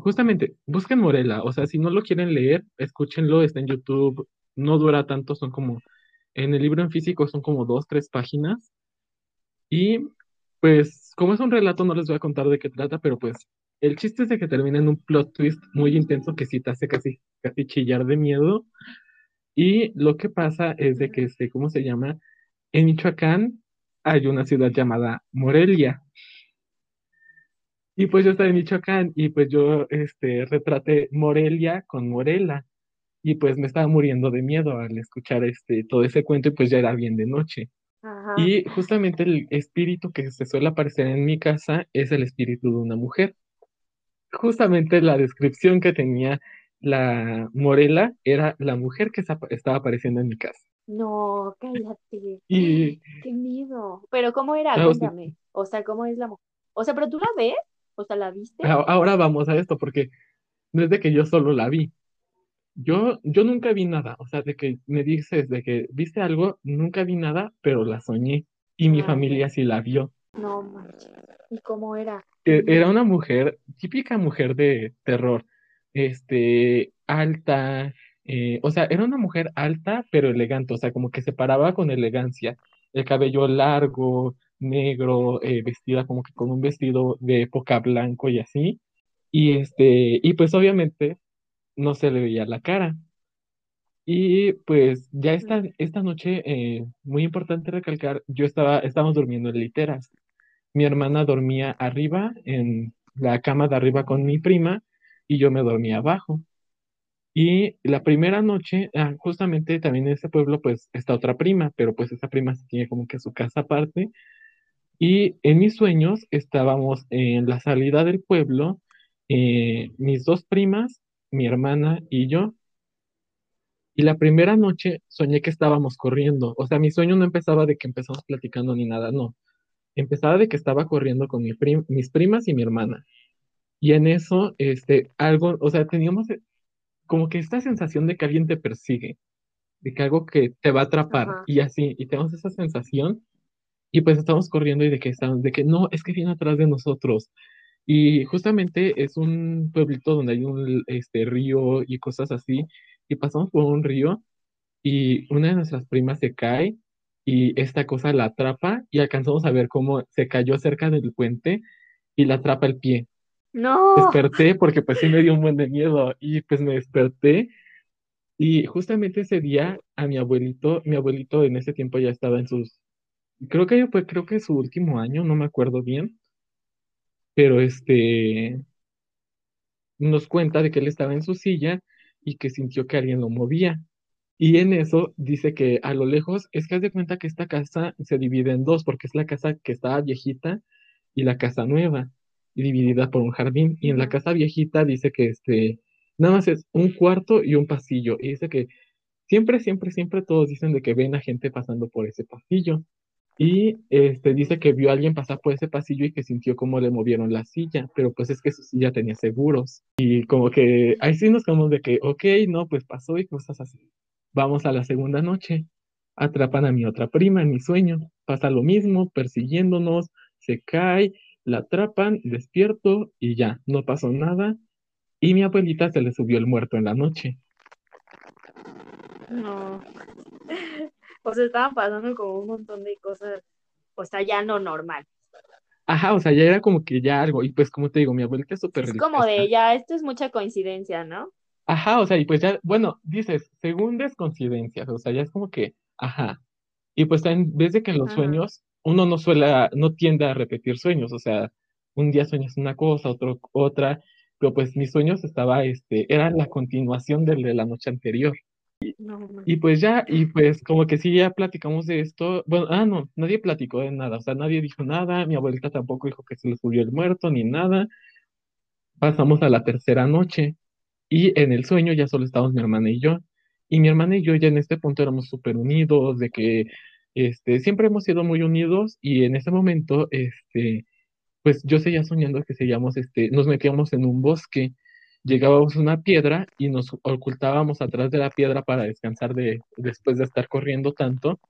justamente busquen Morela. O sea, si no lo quieren leer, escúchenlo, está en YouTube. No dura tanto, son como, en el libro en físico son como dos, tres páginas. Y pues, como es un relato, no les voy a contar de qué trata, pero pues el chiste es de que termina en un plot twist muy intenso que sí te hace casi, casi chillar de miedo. Y lo que pasa es de que, este, ¿cómo se llama? En Michoacán hay una ciudad llamada Morelia. Y pues yo estaba en Michoacán y pues yo este, retraté Morelia con Morela. Y pues me estaba muriendo de miedo al escuchar este, todo ese cuento y pues ya era bien de noche. Ajá. Y justamente el espíritu que se suele aparecer en mi casa es el espíritu de una mujer. Justamente la descripción que tenía la Morela era la mujer que estaba apareciendo en mi casa. No, cállate. Y Qué miedo. Pero ¿cómo era? sí, Cuéntame. O sea, ¿cómo es la mujer? O sea, ¿pero tú la ves? O sea, ¿la viste? a- ahora vamos a esto porque no es de que yo solo la vi. Yo, yo nunca vi nada. O sea, de que me dices de que viste algo, nunca vi nada, pero la soñé. Y mi Ah, familia sí la vio. No manches. ¿Y cómo era? E- era una mujer, típica mujer de terror, este, alta, eh, o sea, era una mujer alta pero elegante, o sea, como que se paraba con elegancia, el cabello largo, negro, eh, vestida como que con un vestido de época blanco y así, y este, y pues obviamente no se le veía la cara. Y pues ya esta, esta noche, eh, muy importante recalcar, yo estaba, estábamos durmiendo en literas. Mi hermana dormía arriba, en la cama de arriba con mi prima, y yo me dormía abajo. Y la primera noche, ah, justamente también en ese pueblo, pues está otra prima, pero pues esa prima sí tiene como que su casa aparte. Y en mis sueños estábamos en la salida del pueblo, eh, mis dos primas, mi hermana y yo. Y la primera noche soñé que estábamos corriendo. O sea, mi sueño no empezaba de que empezamos platicando ni nada, no. Empezaba de que estaba corriendo con mi prim- mis primas y mi hermana. Y en eso, este, algo, o sea, teníamos eh, como que esta sensación de que alguien te persigue, de que algo que te va a atrapar, Ajá. y así, y tenemos esa sensación, y pues estamos corriendo y de que estamos, de que no, es que viene atrás de nosotros. Y justamente es un pueblito donde hay un este, río y cosas así. Y pasamos por un río y una de nuestras primas se cae y esta cosa la atrapa y alcanzamos a ver cómo se cayó cerca del puente y la atrapa el pie. No. Desperté porque pues sí me dio un buen de miedo y pues me desperté y justamente ese día a mi abuelito, mi abuelito en ese tiempo ya estaba en sus, creo que fue, creo que su último año, no me acuerdo bien, pero este nos cuenta de que él estaba en su silla y que sintió que alguien lo movía. Y en eso dice que a lo lejos es que haz de cuenta que esta casa se divide en dos, porque es la casa que estaba viejita y la casa nueva, y dividida por un jardín. Y en la casa viejita dice que este, nada más es un cuarto y un pasillo. Y dice que siempre, siempre, siempre todos dicen de que ven a gente pasando por ese pasillo. Y este dice que vio a alguien pasar por ese pasillo y que sintió cómo le movieron la silla, pero pues es que su silla tenía seguros. Y como que ahí sí nos quedamos de que, ok, no, pues pasó y cosas así. Vamos a la segunda noche. Atrapan a mi otra prima en mi sueño. Pasa lo mismo, persiguiéndonos, se cae, la atrapan, despierto y ya, no pasó nada. Y mi abuelita se le subió el muerto en la noche. No. O sea, estaban pasando como un montón de cosas, o sea, ya no normal. Ajá, o sea, ya era como que ya algo. Y pues como te digo, mi abuelita es súper es como de ya, esto es mucha coincidencia, ¿no? Ajá, o sea, y pues ya, bueno, dices, segundas coincidencias, o sea, ya es como que, ajá. Y pues en vez de que en los Ajá. sueños, uno no suele, no tiende a repetir sueños, o sea, un día sueñas una cosa, otro otra, pero pues mis sueños estaba, este, eran la continuación del de la noche anterior. Y pues ya, y pues como que sí, ya platicamos de esto, bueno, ah, no, nadie platicó de nada, o sea, nadie dijo nada, mi abuelita tampoco dijo que se le subió el muerto ni nada. Pasamos a la tercera noche y en el sueño ya solo estábamos mi hermana y yo. Y mi hermana y yo ya en este punto éramos súper unidos, de que este, siempre hemos sido muy unidos y en ese momento, este, pues yo seguía soñando que seguíamos, este, nos metíamos en un bosque, llegábamos a una piedra y nos ocultábamos atrás de la piedra para descansar de, después de estar corriendo tanto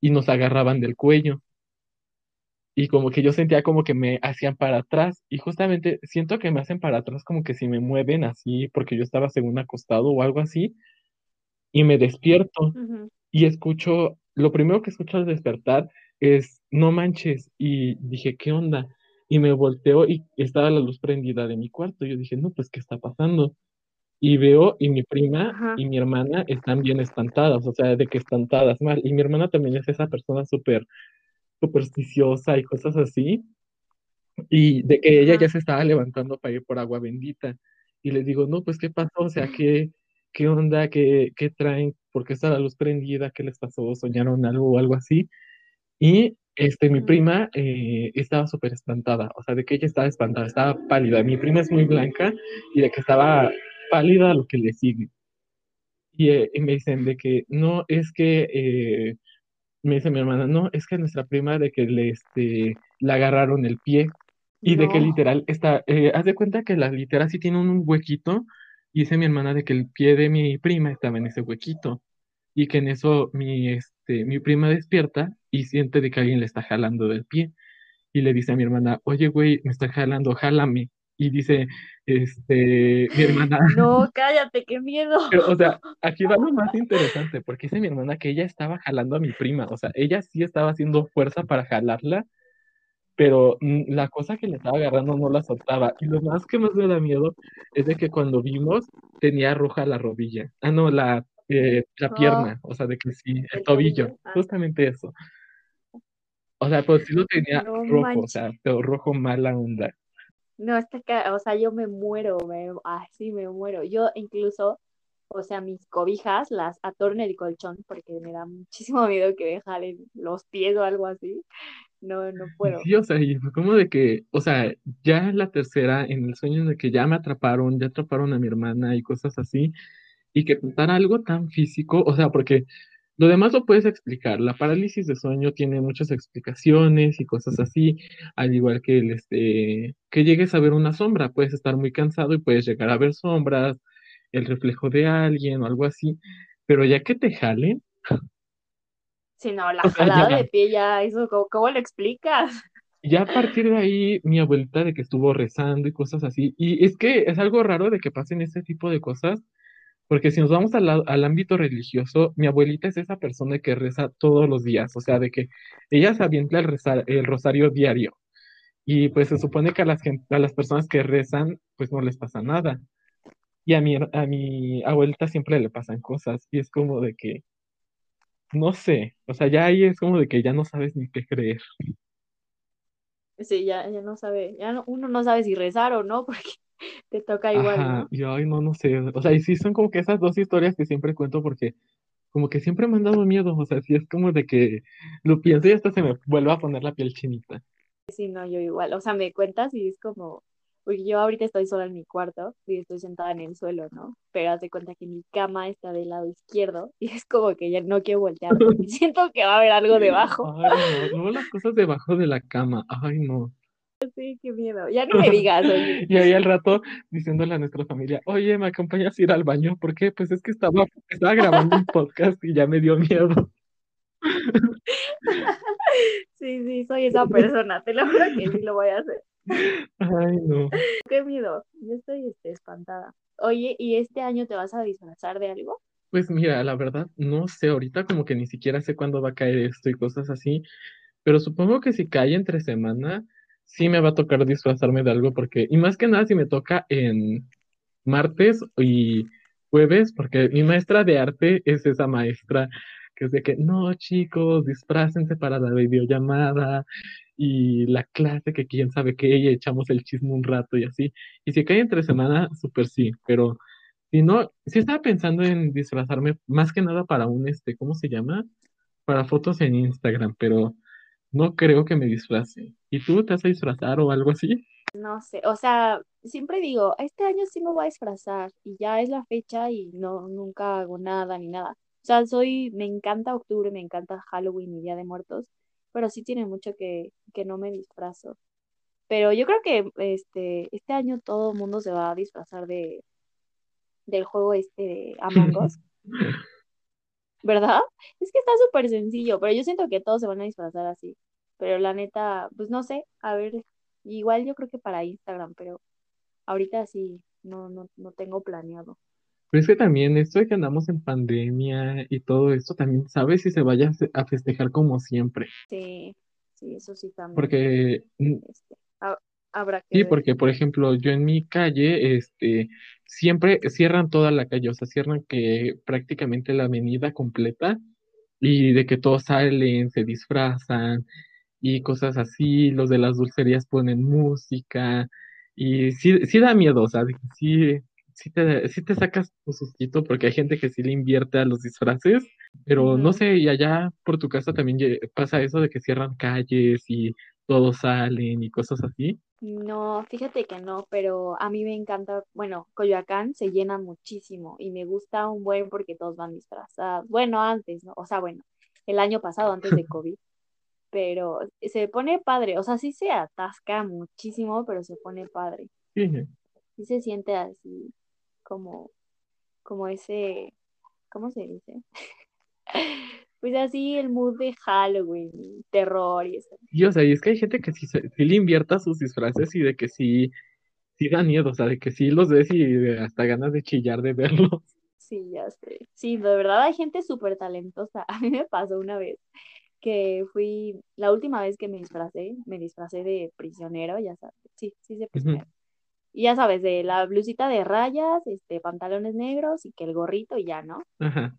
y nos agarraban del cuello. Y como que yo sentía como que me hacían para atrás y justamente siento que me hacen para atrás como que si me mueven así porque yo estaba según acostado o algo así y me despierto. Y escucho, lo primero que escucho al despertar es no manches y dije, ¿qué onda? Y me volteo y estaba la luz prendida de mi cuarto. Yo dije, no, pues, ¿qué está pasando? Y veo y mi prima Ajá. y mi hermana están bien espantadas, o sea, de que espantadas mal. Y mi hermana también es esa persona súper supersticiosa y cosas así. y de que ella ya se estaba levantando para ir por agua bendita. Y les digo, no, pues, ¿qué pasó? O sea, ¿qué, qué onda? ¿Qué, qué traen? ¿Por qué está la luz prendida? ¿Qué les pasó? ¿Soñaron algo o algo así? Y este, mi prima eh, estaba súper espantada, o sea, de que ella estaba espantada, estaba pálida. Mi prima es muy blanca y de que estaba pálida lo que le sigue. Y, eh, y me dicen de que no, es que eh, me dice mi hermana, no, es que nuestra prima de que le, este, le agarraron el pie y de que literal está, eh, haz de cuenta que la litera sí tiene un huequito y dice mi hermana de que el pie de mi prima estaba en ese huequito y que en eso mi, este, mi prima despierta y siente de que alguien le está jalando del pie y le dice a mi hermana, oye, güey, me está jalando, jálame. Y dice, este, mi hermana, No, cállate, qué miedo. pero, o sea, aquí va lo más interesante, porque dice mi hermana que ella estaba jalando a mi prima, o sea, ella sí estaba haciendo fuerza para jalarla, pero la cosa que le estaba agarrando no la soltaba. Y lo más que más me da miedo es de que cuando vimos tenía roja la rodilla, ah, no, la, eh, la Oh, pierna, o sea, de que sí, el el tobillo, tobillo. Ah, justamente eso. O sea, pues sí lo tenía no rojo, o manches. sea, pero rojo mala onda. No, está acá, o sea, yo me muero, me, así me muero. Yo incluso, o sea, mis cobijas las atorno el colchón porque me da muchísimo miedo que me jalen los pies o algo así. No, no puedo. sí, o sea, y fue como de que, o sea, ya la tercera, en el sueño de que ya me atraparon, ya atraparon a mi hermana y cosas así, y que pasara algo tan físico, o sea, porque lo demás lo puedes explicar. La parálisis de sueño tiene muchas explicaciones y cosas así, al igual que el, este, que llegues a ver una sombra, puedes estar muy cansado y puedes llegar a ver sombras, el reflejo de alguien o algo así, pero ya que te jalen, Si no, la ya, jalada de pie ya, eso, ¿cómo, cómo lo explicas? Ya a partir de ahí, mi abuelita de que estuvo rezando y cosas así. Y es que es algo raro de que pasen este tipo de cosas, porque si nos vamos al, la- al ámbito religioso, mi abuelita es esa persona que reza todos los días, o sea, de que ella se avienta el, rezar, el rosario diario. Y pues se supone que a las, a las personas que rezan, pues no les pasa nada. Y a mi, a mi abuelita siempre le pasan cosas. Y es como de que, no sé, o sea, ya ahí es como de que ya no sabes ni qué creer. Sí, ya, ya no sabe, ya no- uno no sabe si rezar o no, porque te toca igual, Ajá, ¿no? y ay, no, no sé. O sea, y sí son como que esas dos historias que siempre cuento porque como que siempre me han dado miedo. O sea, sí es como de que lo pienso y hasta se me vuelve a poner la piel chinita. Sí, no, yo igual, o sea, me cuentas y es como, porque yo ahorita estoy sola en mi cuarto y estoy sentada en el suelo, ¿no? Pero haz de cuenta que mi cama está del lado izquierdo y es como que ya no quiero voltear siento que va a haber algo debajo. Ay, no. Luego las cosas debajo de la cama. Ay, no. Sí, qué miedo. Ya no me digas, oye. Y ahí al rato diciéndole a nuestra familia, oye, ¿me acompañas a ir al baño? ¿Por qué? Pues es que estaba, estaba grabando un podcast y ya me dio miedo. Sí, sí, soy esa persona, te lo juro que sí lo voy a hacer. Ay, no. Qué miedo, yo estoy este, espantada. Oye, ¿y este año te vas a disfrazar de algo? Pues mira, la verdad, no sé, ahorita como que ni siquiera sé cuándo va a caer esto y cosas así, pero supongo que si cae entre semana, sí me va a tocar disfrazarme de algo porque, y más que nada si me toca en martes y jueves, porque mi maestra de arte es esa maestra que es de que, no, chicos, disfrácense para la videollamada y la clase que quién sabe qué, y echamos el chisme un rato y así. Y si cae entre semana, súper sí, pero si no, sí estaba pensando en disfrazarme más que nada para un, este, ¿cómo se llama? Para fotos en Instagram, pero no creo que me disfrace. ¿Y tú te vas a disfrazar o algo así? No sé, o sea, siempre digo, este año sí me voy a disfrazar y ya es la fecha y no, nunca hago nada ni nada. O sea, soy, me encanta octubre, me encanta Halloween y Día de Muertos, pero sí tiene mucho que, que no me disfrazo. Pero yo creo que este, este año todo el mundo se va a disfrazar de, del juego este de Among Us, ¿verdad? Es que está súper sencillo, pero yo siento que todos se van a disfrazar así. Pero la neta, pues no sé, a ver, igual yo creo que para Instagram, pero ahorita sí, no, no, no tengo planeado. Pero es que también esto de que andamos en pandemia y todo esto, también sabes si se vaya a fe- a festejar como siempre. Sí, sí, eso sí también, Porque, mm, este, ha- habrá que sí, ver. porque, por ejemplo, yo en mi calle, este, siempre cierran toda la calle, o sea, cierran que prácticamente la avenida completa y de que todos salen, se disfrazan y cosas así, los de las dulcerías ponen música y sí, sí da miedo, o sea, sí, sí te, sí te sacas tu sustito porque hay gente que sí le invierte a los disfraces, pero no sé, y allá por tu casa también pasa eso de que cierran calles y todos salen y cosas así. No, fíjate que no, pero a mí me encanta, bueno, Coyoacán se llena muchísimo y me gusta un buen porque todos van disfrazados. Bueno, antes, ¿no? O sea, bueno, el año pasado, antes de COVID, pero se pone padre, o sea, sí se atasca muchísimo, pero se pone padre. Sí, Sí se siente así como, como ese, ¿cómo se dice? Pues así el mood de Halloween, terror y eso. y o sea, y es que hay gente que sí, se- sí le invierta sus disfraces y de que sí, sí da miedo, o sea, de que sí los ves y hasta ganas de chillar de verlos. Sí, ya sé. Sí, de verdad hay gente súper talentosa. A mí me pasó una vez que fui, la última vez que me disfracé, me disfracé de prisionero, ya sabes. Sí, sí, de prisionero. Y ya sabes, de la blusita de rayas, este, pantalones negros y que el gorrito y ya, ¿no? Ajá.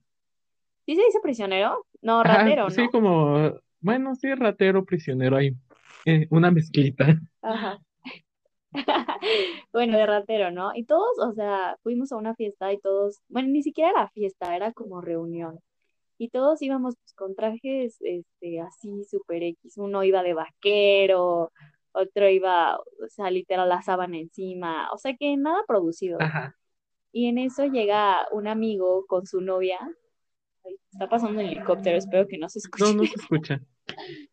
¿Sí se dice prisionero? No, Ajá, ratero, sí, ¿no? como, bueno, sí, ratero, prisionero ahí, eh, una mezclita. Ajá. Bueno, de ratero, ¿no? Y todos, o sea, fuimos a una fiesta y todos, bueno, ni siquiera era fiesta, era como reunión. Y todos íbamos pues, con trajes, este, así, super X. Uno iba de vaquero, otro iba, o sea, literal la sábana encima. O sea que nada producido. Ajá. Y en eso llega un amigo con su novia. Ay, está pasando un helicóptero, espero que no se No, escuche. no se escucha.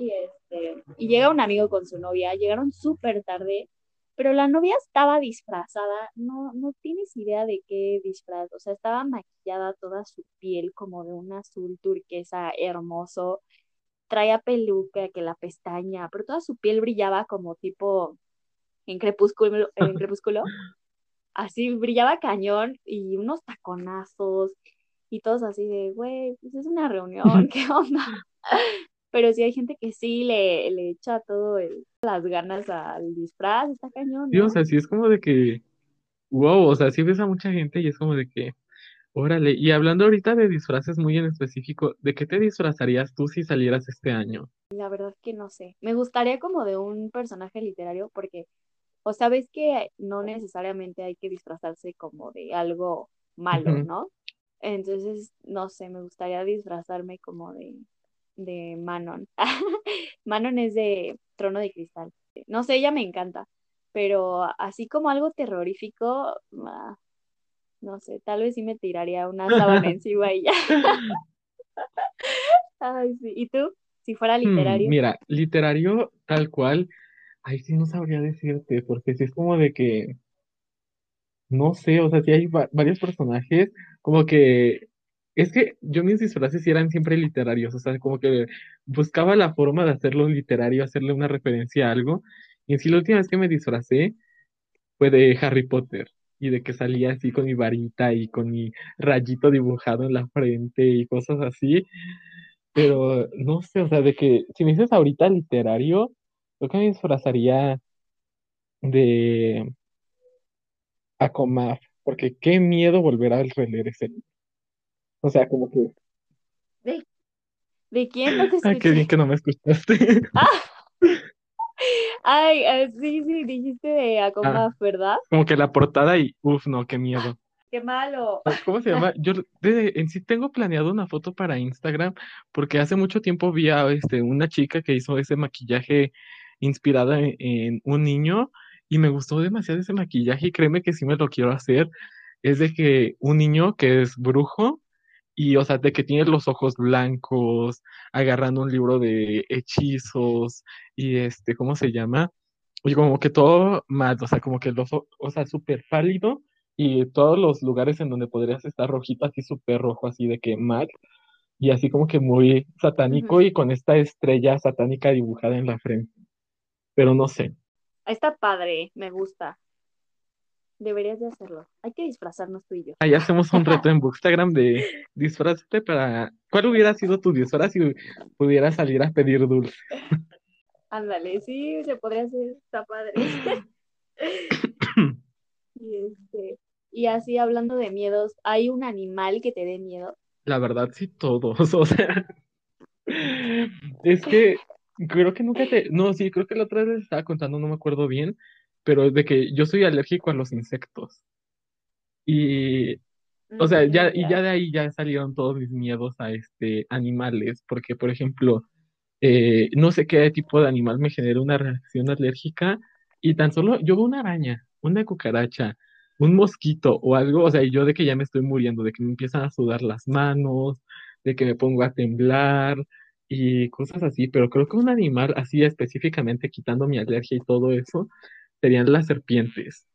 Y, este, y llega un amigo con su novia, llegaron súper tarde, pero la novia estaba disfrazada, no, no tienes idea de qué disfraz, o sea, estaba maquillada toda su piel como de un azul turquesa hermoso, traía peluca, que la pestaña, pero toda su piel brillaba como tipo en crepúsculo, en crepúsculo. Así brillaba cañón y unos taconazos y todos así de, güey, pues es una reunión, ¿qué onda? Pero sí hay gente que sí le, le echa todo el, las ganas al disfraz, está cañón, Sí, o ¿no? sea, sí es como de que, wow, o sea, sí ves a mucha gente y es como de que, órale. Y hablando ahorita de disfraces muy en específico, ¿de qué te disfrazarías tú si salieras este año? La verdad que no sé. Me gustaría como de un personaje literario porque, o sabes que no necesariamente hay que disfrazarse como de algo malo. ¿no? Entonces, no sé, me gustaría disfrazarme como de, de Manon. Manon es de Trono de Cristal. No sé, ella me encanta, pero así como algo terrorífico, ah, no sé, tal vez sí me tiraría una sábana encima y ya. Ay, sí. ¿Y tú? Si fuera Hmm, literario. mira, literario tal cual, ahí sí no sabría decirte, porque sí es como de que, no sé, o sea, sí hay va- varios personajes, como que, es que yo mis disfraces eran siempre literarios, o sea, como que buscaba la forma de hacerlo literario, hacerle una referencia a algo, y en sí la última vez que me disfracé fue de Harry Potter, y de que salía así con mi varita y con mi rayito dibujado en la frente y cosas así, pero no sé, o sea, de que si me dices ahorita literario, creo que me disfrazaría de Acomaf, porque qué miedo volver a releer ese libro. O sea, como que, ¿De, de quién? No te ay, qué bien escuché. que no me escuchaste. Ah, ay, eh, sí, sí, dijiste de Ah, Acomaf, ¿verdad? como que la portada y, uff, no, qué miedo. Qué malo. ¿Cómo se llama? Yo de- en sí tengo planeado una foto para Instagram, porque hace mucho tiempo vi a este, una chica que hizo ese maquillaje inspirada en, en un niño y me gustó demasiado ese maquillaje y créeme que sí me lo quiero hacer. Es de que un niño que es brujo y, o sea, de que tiene los ojos blancos, agarrando un libro de hechizos y este, ¿cómo se llama? Y como que todo mal, o sea, como que los, o o sea, súper pálido y todos los lugares en donde podrías estar rojito, así súper rojo, así de que mal, y así como que muy satánico y con esta estrella satánica dibujada en la frente, pero no sé. Está padre, me gusta. Deberías de hacerlo. Hay que disfrazarnos tú y yo. Ahí hacemos un reto en Bookstagram de disfrazarte para... ¿Cuál hubiera sido tu disfraz si pudieras salir a pedir dulce? Ándale, sí, se podría hacer, está padre. Y este, y así hablando de miedos, ¿hay un animal que te dé miedo? La verdad, sí, todos, o sea, es que creo que nunca te... No, sí, creo que la otra vez les estaba contando, no me acuerdo bien, pero de que yo soy alérgico a los insectos. Y O sea, ya, y ya de ahí ya salieron todos mis miedos a este animales, porque por ejemplo, eh, no sé qué tipo de animal me genera una reacción alérgica, y tan solo yo veo una araña, una cucaracha, un mosquito o algo, o sea, y yo de que ya me estoy muriendo, de que me empiezan a sudar las manos, de que me pongo a temblar y cosas así, pero creo que un animal así específicamente quitando mi alergia y todo eso, serían las serpientes.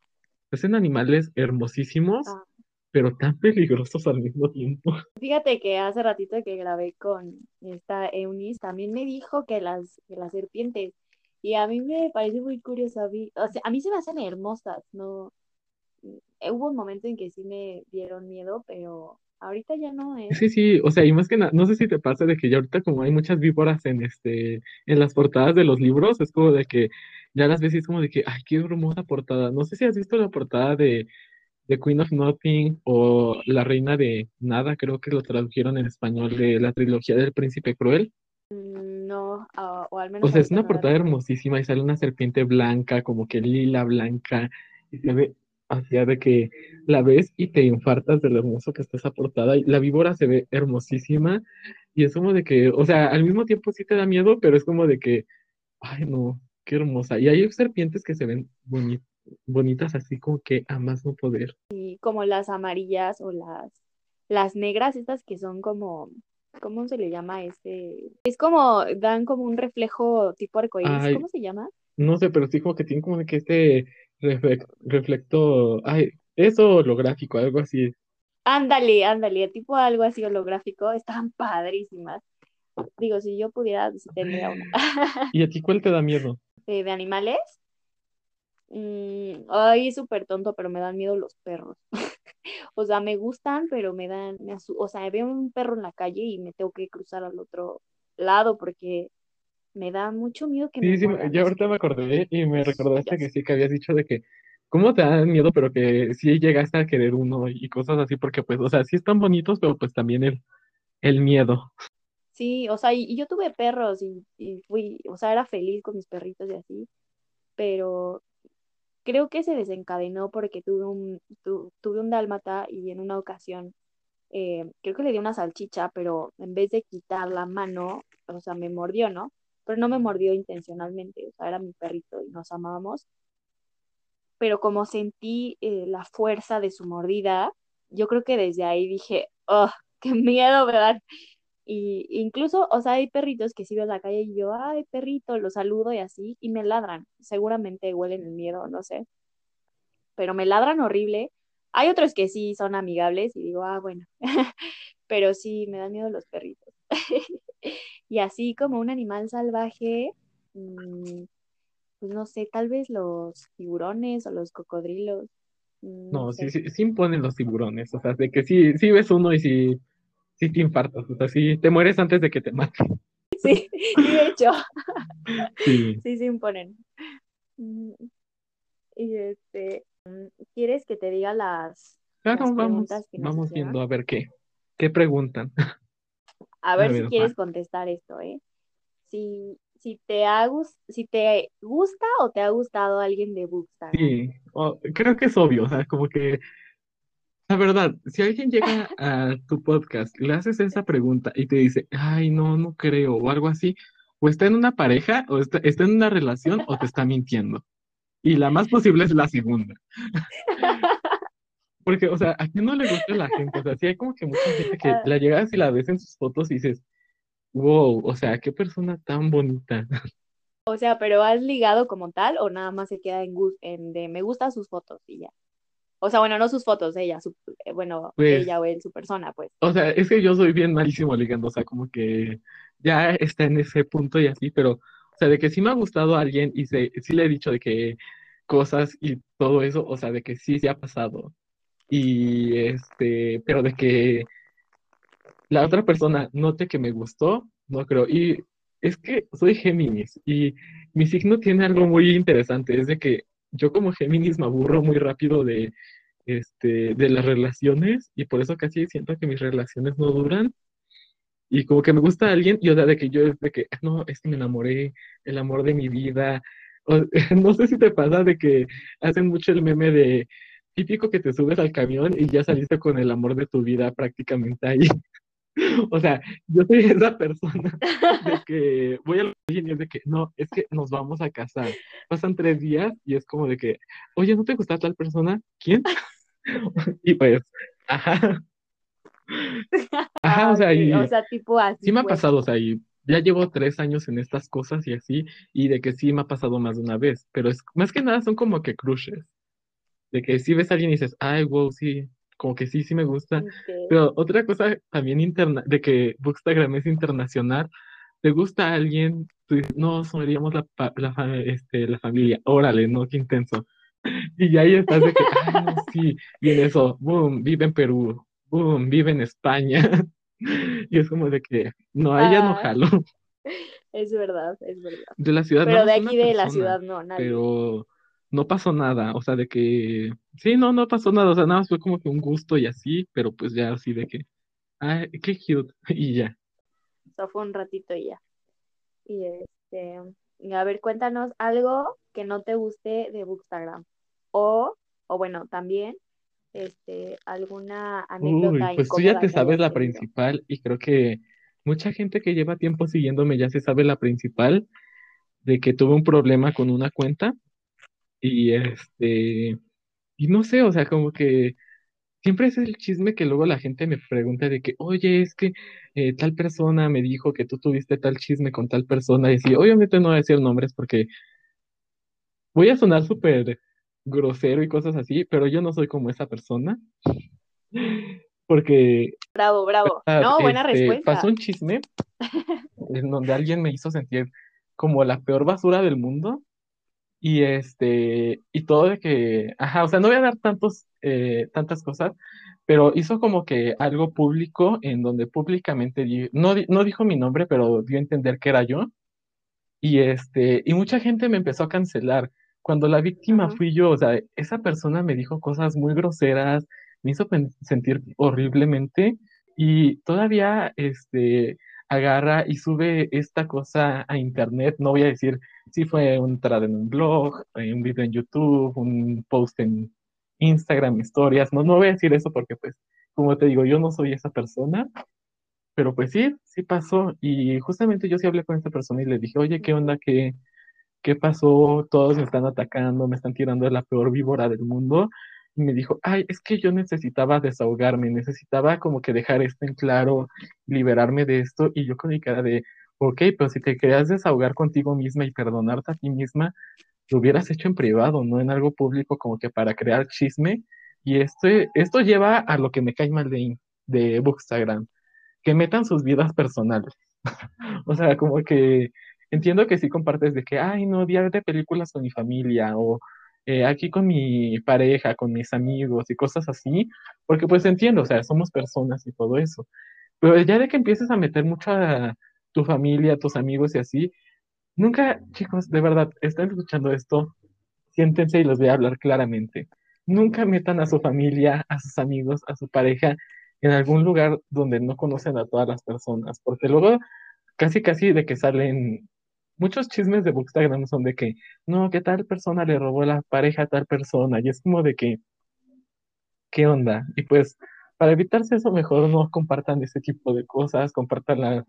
Son animales hermosísimos Ah, pero tan peligrosos al mismo tiempo. Fíjate que hace ratito que grabé con esta Eunice, también me dijo que las, que las serpientes, y a mí me parece muy curioso, a mí, o sea, a mí se me hacen hermosas, ¿no? Eh, Hubo un momento en que sí me dieron miedo, pero ahorita ya no, ¿eh? Sí, sí, o sea, y más que nada, no sé si te pasa de que ya ahorita como hay muchas víboras en este, en las portadas de los libros, es como de que ya las ves y es como de que, ay, qué hermosa portada. No sé si has visto la portada de, de Queen of Nothing o La Reina de Nada, creo que lo tradujeron en español de la trilogía del Príncipe Cruel. Mm, No, ah, o al O menos sea, es una no portada hermosísima y sale una serpiente blanca, como que lila blanca, y se ve hacia de que la ves y te infartas de lo hermoso que está esa portada. La víbora se ve hermosísima y es como de que, o sea, al mismo tiempo sí te da miedo, pero es como de que, ay no, qué hermosa. Y hay serpientes que se ven boni- bonitas así como que a más no poder. Y como las amarillas o las, las negras, estas que son como, ¿cómo se le llama este? Es como, dan como un reflejo tipo arcoíris, Ay, ¿cómo se llama? no sé, pero sí como que tienen como de que este reflec- reflecto, ay, eso holográfico, algo así. Ándale, ándale, tipo algo así holográfico, están padrísimas. Digo, si yo pudiera, sí tendría una. ¿Y a ti cuál te da miedo? Eh, ¿De animales? Mm, ay, súper tonto, pero me dan miedo los perros. O sea, me gustan, pero me dan, me o sea, veo un perro en la calle y me tengo que cruzar al otro lado porque me da mucho miedo que me Sí, sí, muerdan, ya no sé ahorita me acordé y me recordaste que sí, que habías dicho de que, ¿cómo te dan miedo? Pero que sí llegaste a querer uno y cosas así, porque pues, o sea, sí están bonitos, pero pues también el, el miedo. Sí, o sea, y, y yo tuve perros y, y fui, o sea, era feliz con mis perritos y así, pero creo que se desencadenó porque tuve un, tu- tuve un dálmata y en una ocasión eh, creo que le di una salchicha, pero en vez de quitar la mano, o sea, me mordió, ¿no? Pero no me mordió intencionalmente, o sea, era mi perrito y nos amábamos, pero como sentí eh, la fuerza de su mordida, yo creo que desde ahí dije, oh, qué miedo, ¿verdad? Y incluso, o sea, hay perritos que si veo en la calle y yo, ay, perrito, lo saludo y así, y me ladran. Seguramente huelen el miedo, no sé, pero me ladran horrible. Hay otros que sí son amigables y digo, ah, bueno, pero sí, me dan miedo los perritos. Y así como un animal salvaje, mm, pues no sé, tal vez los tiburones o los cocodrilos, mm, no No, sí, sé. sí, sí imponen los tiburones, o sea, de que sí, sí ves uno y sí, sí te infartas, o sea, sí te mueres antes de que te maten. Sí, de hecho, Sí, sí imponen. Mm, Y este, ¿quieres que te diga las, las claro, vamos, preguntas que nos vamos viendo a ver qué, qué preguntan. A A ver si quieres contestar esto, ¿eh? Si, si te ha si te gusta o te ha gustado alguien de Bookstagram. Sí, creo que es obvio, o sea, como que La verdad, si alguien llega a tu podcast, le haces esa pregunta y te dice, ay, no, no creo, o algo así, o está en una pareja, o está, está en una relación, o te está mintiendo. Y la más posible es la segunda. Porque, o sea, ¿a quién no le gusta a la gente? O sea, sí hay como que mucha gente que Ah, la llegas y la ves en sus fotos y dices, wow, o sea, qué persona tan bonita. O sea, pero ¿has ligado como tal o nada más se queda en, en de me gustan sus fotos y ya? O sea, bueno, no sus fotos, ella, su, eh, bueno, Pues, ella o él, su persona, pues. o sea, es que yo soy bien malísimo ligando, o sea, como que ya está en ese punto y así, pero, o sea, de que sí me ha gustado a alguien y se, sí le he dicho de que cosas y todo eso, o sea, de que sí, sí ha pasado. Y este, pero de que la otra persona note que me gustó, no creo. Y es que soy Géminis y mi signo tiene algo muy interesante, es de que yo como Géminis me aburro muy rápido de, este, de las relaciones y por eso casi siento que mis relaciones no duran. Y como que me gusta alguien y o sea, de que yo es de que, "Ah, no, es que me enamoré, el amor de mi vida. O- no sé si te pasa de que hacen mucho el meme de típico que te subes al camión y ya saliste con el amor de tu vida prácticamente ahí. O sea, yo soy esa persona de que voy a la alguien y es de que, no, es que nos vamos a casar. Pasan tres días y es como de que, oye, ¿no te gusta tal persona? ¿Quién? Y pues, ajá, ajá, o sea, ok, o y sea, tipo sí así, me ha pues. pasado, o sea, y ya llevo tres años en estas cosas y así, y de que sí me ha pasado más de una vez, pero es más que nada son como que crushes, de que si ves a alguien y dices, ay, wow, sí, como que sí, sí me gusta, pero otra cosa también interna, de que Bookstagram es internacional, te gusta a alguien, tú dices, no, seríamos la, la, este, la familia, órale, no, qué intenso, y ya ahí estás de que, ay, no, sí, y en eso, boom, vive en Perú, boom, vive en España. Y es como de que, no, ahí ya no Ah, jalo. es verdad, es verdad. De la ciudad, Pero de aquí de la ciudad no, nadie. pero no pasó nada. O sea, de que, sí, no, no pasó nada. O sea, nada más fue como que un gusto y así, pero pues ya así de que, ay, qué cute. Y ya. O sea, fue un ratito y ya. Y este, a ver, cuéntanos algo que no te guste de Bookstagram. O, o bueno, también, este, alguna Uy, anécdota pues tú ya te sabes la principal y creo que mucha gente que lleva tiempo siguiéndome ya se sabe la principal de que tuve un problema con una cuenta y este, y no sé, o sea, como que Siempre es el chisme que luego la gente me pregunta de que, oye, es que eh, tal persona me dijo que tú tuviste tal chisme con tal persona. Y sí, obviamente no voy a decir nombres porque voy a sonar súper grosero y cosas así, pero yo no soy como esa persona. porque Bravo, bravo. ah, No, buena este, pasó respuesta. un chisme en donde alguien me hizo sentir como la peor basura del mundo y este, y todo de que, ajá, o sea, no voy a dar tantos, eh, tantas cosas, pero hizo como que algo público en donde públicamente, di- no, no dijo mi nombre, pero dio a entender que era yo. Y este, y mucha gente me empezó a cancelar. Cuando la víctima fui yo, o sea, esa persona me dijo cosas muy groseras, me hizo sentir horriblemente y todavía este agarra y sube esta cosa a internet. No voy a decir si fue un en un blog, eh, un video en YouTube, un post en Instagram, historias. No, no voy a decir eso porque pues, como te digo, yo no soy esa persona. Pero pues sí, sí pasó. Y justamente yo sí hablé con esta persona y le dije, oye, ¿qué onda? ¿Qué, qué pasó? Todos me están atacando, me están tirando de la peor víbora del mundo. Me dijo, ay, es que yo necesitaba desahogarme, necesitaba como que dejar esto en claro, liberarme de esto. Y yo con mi cara de, ok, pero si te querías desahogar contigo misma y perdonarte a ti misma, lo hubieras hecho en privado, no en algo público como que para crear chisme. Y esto, esto lleva a lo que me cae mal de, de Bookstagram que metan sus vidas personales. O sea, como que entiendo que sí compartes de que, ay, no, día de películas con mi familia o eh, aquí con mi pareja, con mis amigos y cosas así, porque pues entiendo, o sea, somos personas y todo eso. Pero ya de que empieces a meter mucho a tu familia, a tus amigos y así, nunca, chicos, de verdad, están escuchando esto, siéntense y les voy a hablar claramente. Nunca metan a su familia, a sus amigos, a su pareja en algún lugar donde no conocen a todas las personas, porque luego casi casi de que salen muchos chismes de Bookstagram son de que no, que tal persona le robó la pareja a tal persona, y es como de que, ¿qué onda? Y pues para evitarse eso, mejor no compartan ese tipo de cosas, compartanla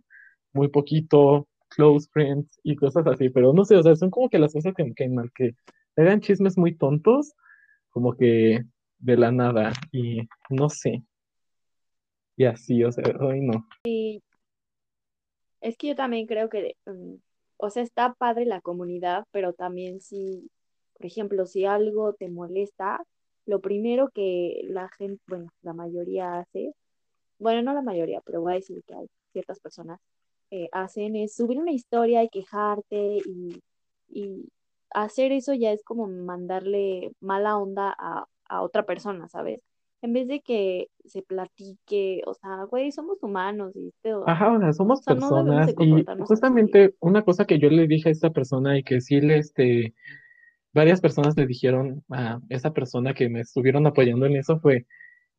muy poquito, close friends y cosas así, pero no sé, o sea, son como que las cosas que me caen mal, que hagan chismes muy tontos, como que de la nada, y no sé, y así, o sea, hoy no. Y es que yo también creo que, mm, o sea, está padre la comunidad, pero también si, por ejemplo, si algo te molesta, lo primero que la gente, bueno, la mayoría hace, bueno, no la mayoría, pero voy a decir que hay ciertas personas eh, hacen es subir una historia y quejarte y, y hacer eso ya es como mandarle mala onda a, a otra persona, ¿sabes? En vez de que se platique, o sea, güey, somos humanos esto, o Ajá, o sea, somos sea, personas y así. justamente una cosa que yo le dije a esta persona y que sí le, este, varias personas le dijeron a esa persona que me estuvieron apoyando en eso fue,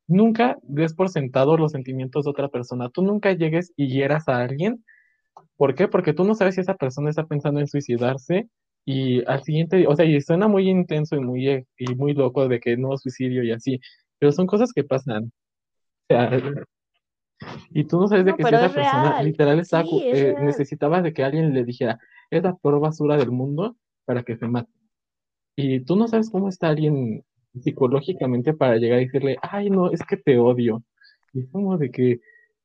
nunca des por sentado los sentimientos de otra persona, tú nunca llegues y hieras a alguien, ¿por qué? Porque tú no sabes si esa persona está pensando en suicidarse y al siguiente, o sea, y suena muy intenso y muy, eh, y muy loco de que no suicidio y así, pero son cosas que pasan. O sea, y tú no sabes de No, que si esa es persona real. literal estaba, Sí, es eh, necesitaba de que alguien le dijera, es la peor basura del mundo para que se mate. Y tú no sabes cómo está alguien psicológicamente para llegar y decirle, ay, no, es que te odio. Y es como de que,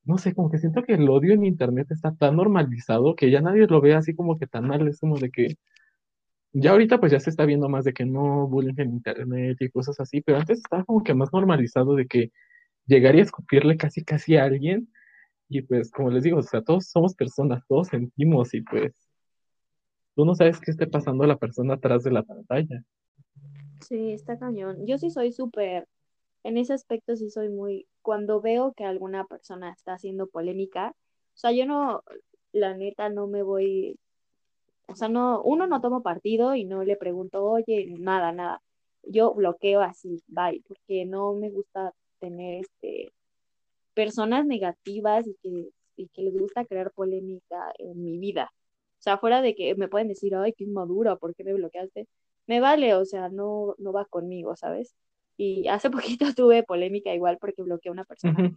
no sé, como que siento que el odio en internet está tan normalizado que ya nadie lo ve así como que tan mal. Es como de que, ya ahorita pues ya se está viendo más de que no bullying en internet y cosas así, pero antes estaba como que más normalizado de que llegar y escupirle casi casi a alguien y pues, como les digo, o sea, todos somos personas, todos sentimos y pues tú no sabes qué esté pasando a la persona atrás de la pantalla. Sí, está cañón. Yo sí soy súper, en ese aspecto sí soy muy, cuando veo que alguna persona está haciendo polémica, o sea, yo no, la neta no me voy, o sea, no, uno no tomo partido y no le pregunto, oye, nada, nada. Yo bloqueo así, bye, porque no me gusta tener este personas negativas y que, y que les gusta crear polémica en mi vida. O sea, fuera de que me pueden decir, ay, qué inmadura, ¿por qué me bloqueaste? Me vale, o sea, no, no va conmigo, ¿sabes? Y hace poquito tuve polémica igual porque bloqueé a una persona.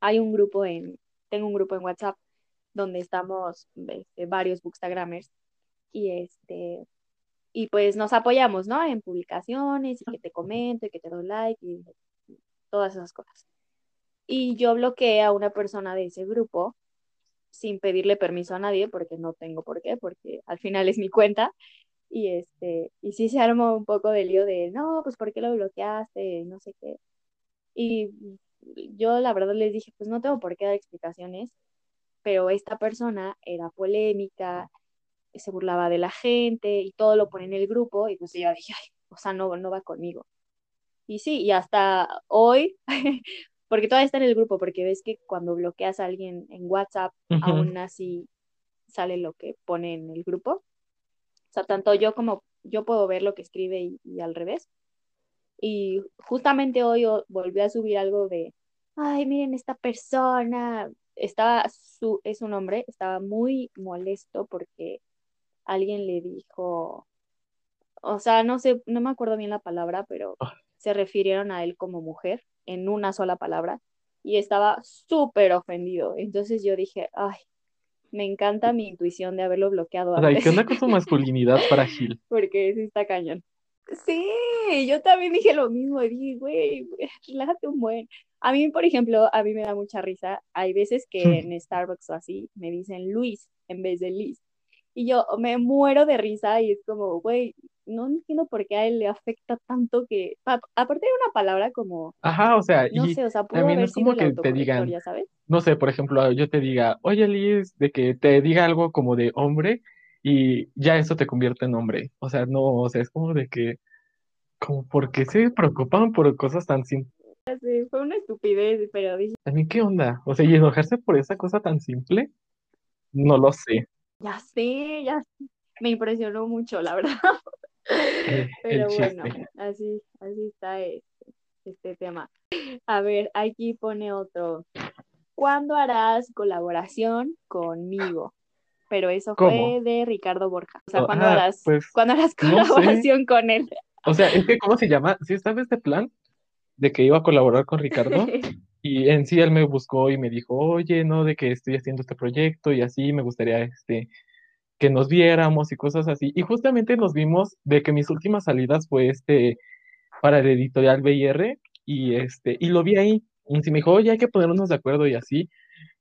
Hay un grupo en, tengo un grupo en WhatsApp donde estamos este, varios bookstagramers y este, y pues nos apoyamos, ¿no? En publicaciones y que te comento y que te doy like y todas esas cosas. Y yo bloqueé a una persona de ese grupo sin pedirle permiso a nadie, porque no tengo por qué, porque al final es mi cuenta. Y este, y sí se armó un poco de lío de, no, pues ¿por qué lo bloqueaste? No sé qué. Y yo la verdad les dije, pues no tengo por qué dar explicaciones, pero esta persona era polémica, se burlaba de la gente y todo lo pone en el grupo y pues yo dije, ay, o sea, no, no va conmigo. Y sí, y hasta hoy, porque todavía está en el grupo, porque ves que cuando bloqueas a alguien en WhatsApp, aún así sale lo que pone en el grupo. O sea, tanto yo como yo puedo ver lo que escribe y, al revés. Y justamente hoy volví a subir algo de, ay, miren esta persona, estaba, su, es un hombre, estaba muy molesto porque alguien le dijo, o sea, no sé, no me acuerdo bien la palabra, pero ah. se refirieron a él como mujer en una sola palabra y estaba súper ofendido. Entonces yo dije, ay, me encanta mi intuición de haberlo bloqueado. Ay, ¿qué onda con su masculinidad frágil? Porque sí está cañón. Sí, yo también dije lo mismo, dije, güey, relájate un buen. A mí, por ejemplo, a mí me da mucha risa. Hay veces que en Starbucks o así me dicen Luis en vez de Liz. Y yo me muero de risa y es como, güey, no entiendo por qué a él le afecta tanto que, aparte de una palabra como, Ajá, o sea, no y sé, o sea, pudo también haber es como sido que te digan, sabes. no sé, por ejemplo, yo te diga, oye Liz, de que te diga algo como de hombre y ya eso te convierte en hombre. O sea, no, o sea, es como de que, como, ¿por qué se preocupan por cosas tan simples? Sí, fue una estupidez, pero dije, También, ¿qué onda? O sea, y enojarse por esa cosa tan simple, no lo sé. Ya sé, ya sé. Me impresionó mucho, la verdad. El Pero bueno, chiste. así, así está este, este tema. A ver, aquí pone otro. ¿Cuándo harás colaboración conmigo? Pero eso ¿Cómo? fue de Ricardo Borja. O sea, Oh, ¿cuándo ah, harás, pues, ¿cuándo harás no sé. colaboración con él? O sea, es que, ¿cómo se llama? ¿Sí estaba este plan de que iba a colaborar con Ricardo? Y en sí él me buscó y me dijo, oye, no, de que estoy haciendo este proyecto y así me gustaría este, que nos viéramos y cosas así. Y justamente nos vimos de que mis últimas salidas fue este para el editorial BIR y este, y lo vi ahí. Y me dijo, oye, hay que ponernos de acuerdo y así.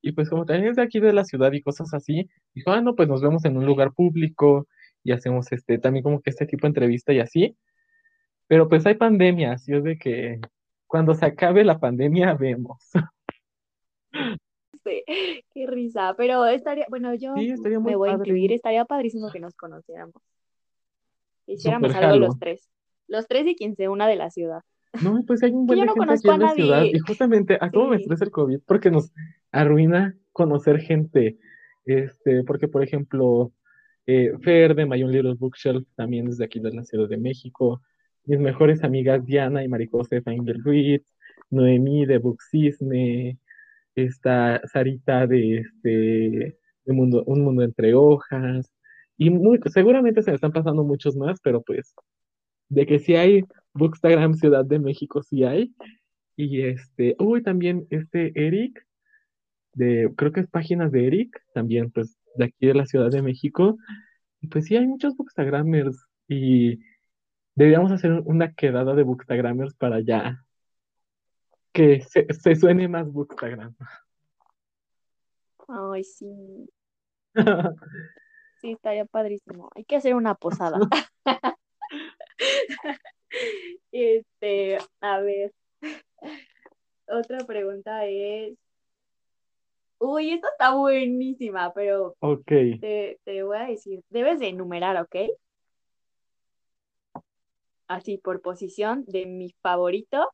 Y pues como también es de aquí de la ciudad y cosas así, dijo, ah, no, pues nos vemos en un lugar público y hacemos este, también como que este tipo de entrevista y así. Pero pues hay pandemia, así es de que cuando se acabe la pandemia vemos. Sí, qué risa. Pero estaría, bueno, yo Sí, estaría muy me voy a incluir, estaría padrísimo que nos conociéramos. Hiciéramos algo los tres. Los tres y quien se una de la ciudad. No, pues hay un buen yo no gente aquí conozco a en la ciudad nadie. y justamente a cómo me estresa el COVID porque nos arruina conocer gente. Este, porque por ejemplo, eh, Fer de Own Little Bookshelf también es de aquí de la Ciudad de México. Mis mejores amigas Diana y Marijosefa Engelruiz, Noemí de Booksisme, está Sarita de este de Mundo, Un Mundo Entre Hojas. Y seguramente se me están pasando muchos más, pero pues de que sí hay Bookstagram Ciudad de México, sí hay. Y este, uy, también este Eric, de, creo que es páginas de Eric, también pues de aquí de la Ciudad de México. Y pues sí hay muchos Bookstagramers y deberíamos hacer una quedada de Bookstagramers para ya que se, se suene más Bookstagram. Ay, sí. Sí, estaría padrísimo. Hay que hacer una posada. Este, a ver. Otra pregunta es. Uy, esta está buenísima, pero Ok, te, te voy a decir, debes de enumerar, ¿ok? Así por posición, de mi favorito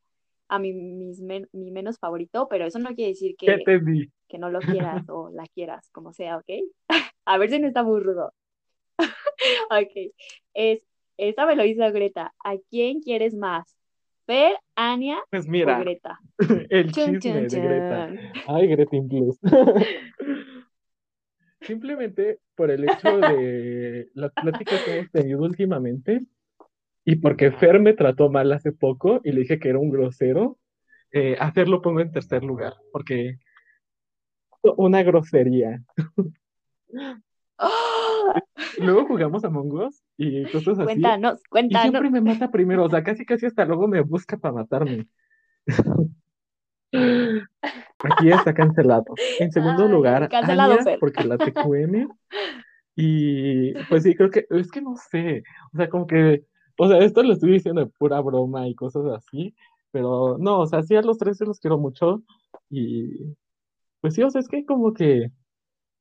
a mi, mis men- mi menos favorito, pero eso no quiere decir ¿qué que, que no lo quieras o la quieras, como sea, ¿ok? A ver si no está muy rudo. Ok, es, esta me lo hizo Greta. ¿A quién quieres más? ¿Fer, Ania Pues o Greta? el Chun, chisme chun, de Greta. Ay, Greta Plus. Simplemente por el hecho de las pláticas que hemos tenido últimamente y porque Fer me trató mal hace poco y le dije que era un grosero, eh, a Fer lo pongo en tercer lugar porque una grosería. ¡Oh! Luego jugamos a Us y cosas así Cuéntanos, y cuéntanos. siempre me mata primero, o sea, casi casi hasta luego me busca para matarme. Aquí está cancelado. En segundo Ay, lugar, cancelado, porque la TQM. Y pues sí, creo que, es que no sé, o sea, como que, o sea, esto lo estoy diciendo de pura broma y cosas así, Pero no, o sea, sí a los tres se los quiero mucho. Y pues sí, o sea, es que como que,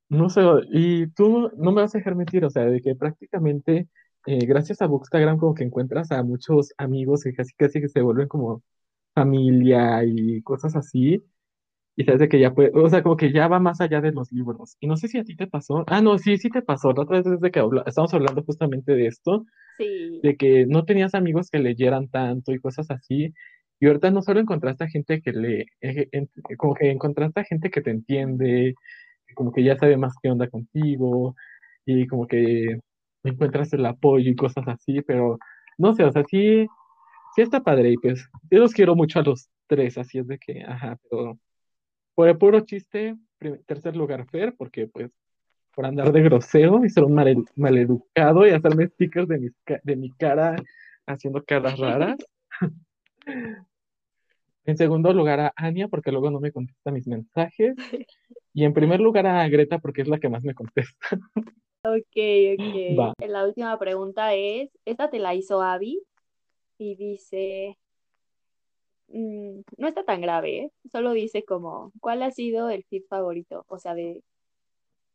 no sé, y tú no me vas a dejar mentir, o sea, de que prácticamente eh, gracias a Bookstagram como que encuentras a muchos amigos que casi casi que se vuelven como familia y cosas así. Y sabes de que ya puede, o sea, como que ya va más allá de los libros. Y no sé si a ti te pasó. Ah, no, sí, sí te pasó. La otra vez desde que habla- estamos hablando justamente de esto, Sí. de que no tenías amigos que leyeran tanto y cosas así. Y ahorita no solo encontraste a gente que lee, eh, en- como que encontraste a gente que te entiende, como que ya sabe más qué onda contigo, y como que encuentras el apoyo y cosas así, pero no sé, o sea, sí, sí está padre, y pues yo los quiero mucho a los tres, así es de que, ajá, pero por el puro chiste, prim- tercer lugar Fer, porque pues por andar de grosero y ser un mal, maleducado y hacerme stickers de, mis ca- de mi cara haciendo caras raras. En segundo lugar a Ania, porque luego no me contesta mis mensajes. Y en primer lugar a Greta, porque es la que más me contesta. Ok, Va. ok. La última pregunta es, esta te la hizo Abby y dice, mm, no está tan grave, ¿eh? Solo dice como, ¿cuál ha sido el feed favorito? O sea, de,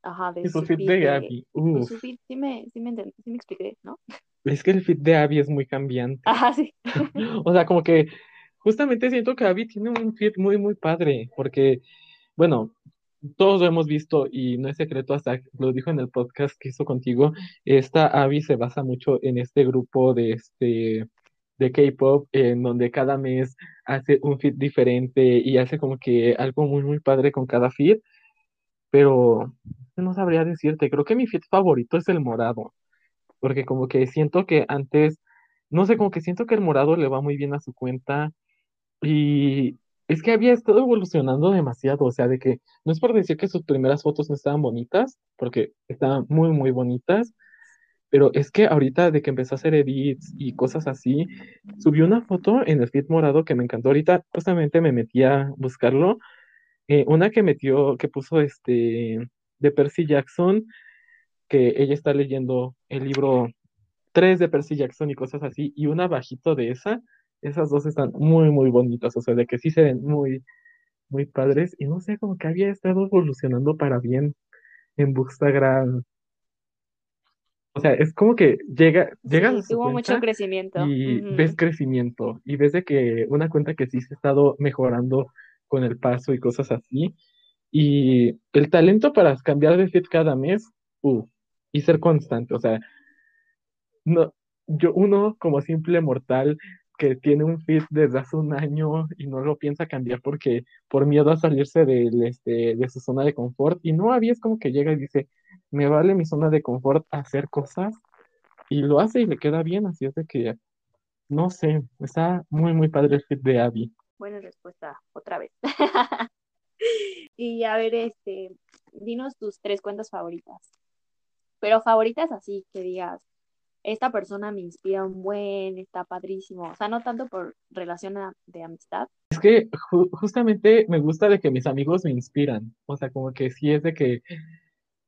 ajá, de su feed de de, Abby. Uf, su feed, sí me, sí me, sí me expliqué, ¿no? es que el fit de Abby es muy cambiante. Ajá, sí. O sea, como que justamente siento que Abby tiene un fit muy, muy padre, porque, bueno, todos lo hemos visto y no es secreto, hasta lo dijo en el podcast que hizo contigo, esta Abby se basa mucho en este grupo de este de K-pop, en donde cada mes hace un fit diferente y hace como que algo muy, muy padre con cada fit, pero no sabría decirte, creo que mi fit favorito es el morado, porque como que siento que antes, no sé, como que siento que el morado le va muy bien a su cuenta y es que había estado evolucionando demasiado, o sea, de que no es por decir que sus primeras fotos no estaban bonitas, porque estaban muy, muy bonitas, pero es que ahorita de que empezó a hacer edits y cosas así, subió una foto en el feed morado que me encantó. Ahorita justamente me metí a buscarlo, eh, una que metió, que puso este de Percy Jackson, que ella está leyendo el libro 3 de Percy Jackson y cosas así, y una bajito de esa. Esas dos están muy, muy bonitas, o sea, de que sí se ven muy, muy padres. Y no sé, como que había estado evolucionando para bien en Bookstagram. O sea, es como que llega, llegas a Sí, tuvo mucho crecimiento. y ves crecimiento, y ves de que una cuenta que sí se ha estado mejorando con el paso y cosas así. Y el talento para cambiar de feed cada mes, uff, y ser constante. O sea, no, yo, uno como simple mortal que tiene un feed desde hace un año y no lo piensa cambiar porque por miedo a salirse del, este, de su zona de confort. Y no había, es como que llega y dice, me vale mi zona de confort hacer cosas y lo hace y le queda bien. Así es de que, no sé, está muy, muy padre el feed de Abby. Buena respuesta, otra vez. Y a ver, este, dinos tus tres cuentas favoritas. Pero favoritas así, que digas, esta persona me inspira un buen, está padrísimo. O sea, no tanto por relación a- de amistad. Es que ju- justamente me gusta de que mis amigos me inspiran. O sea, como que sí es de que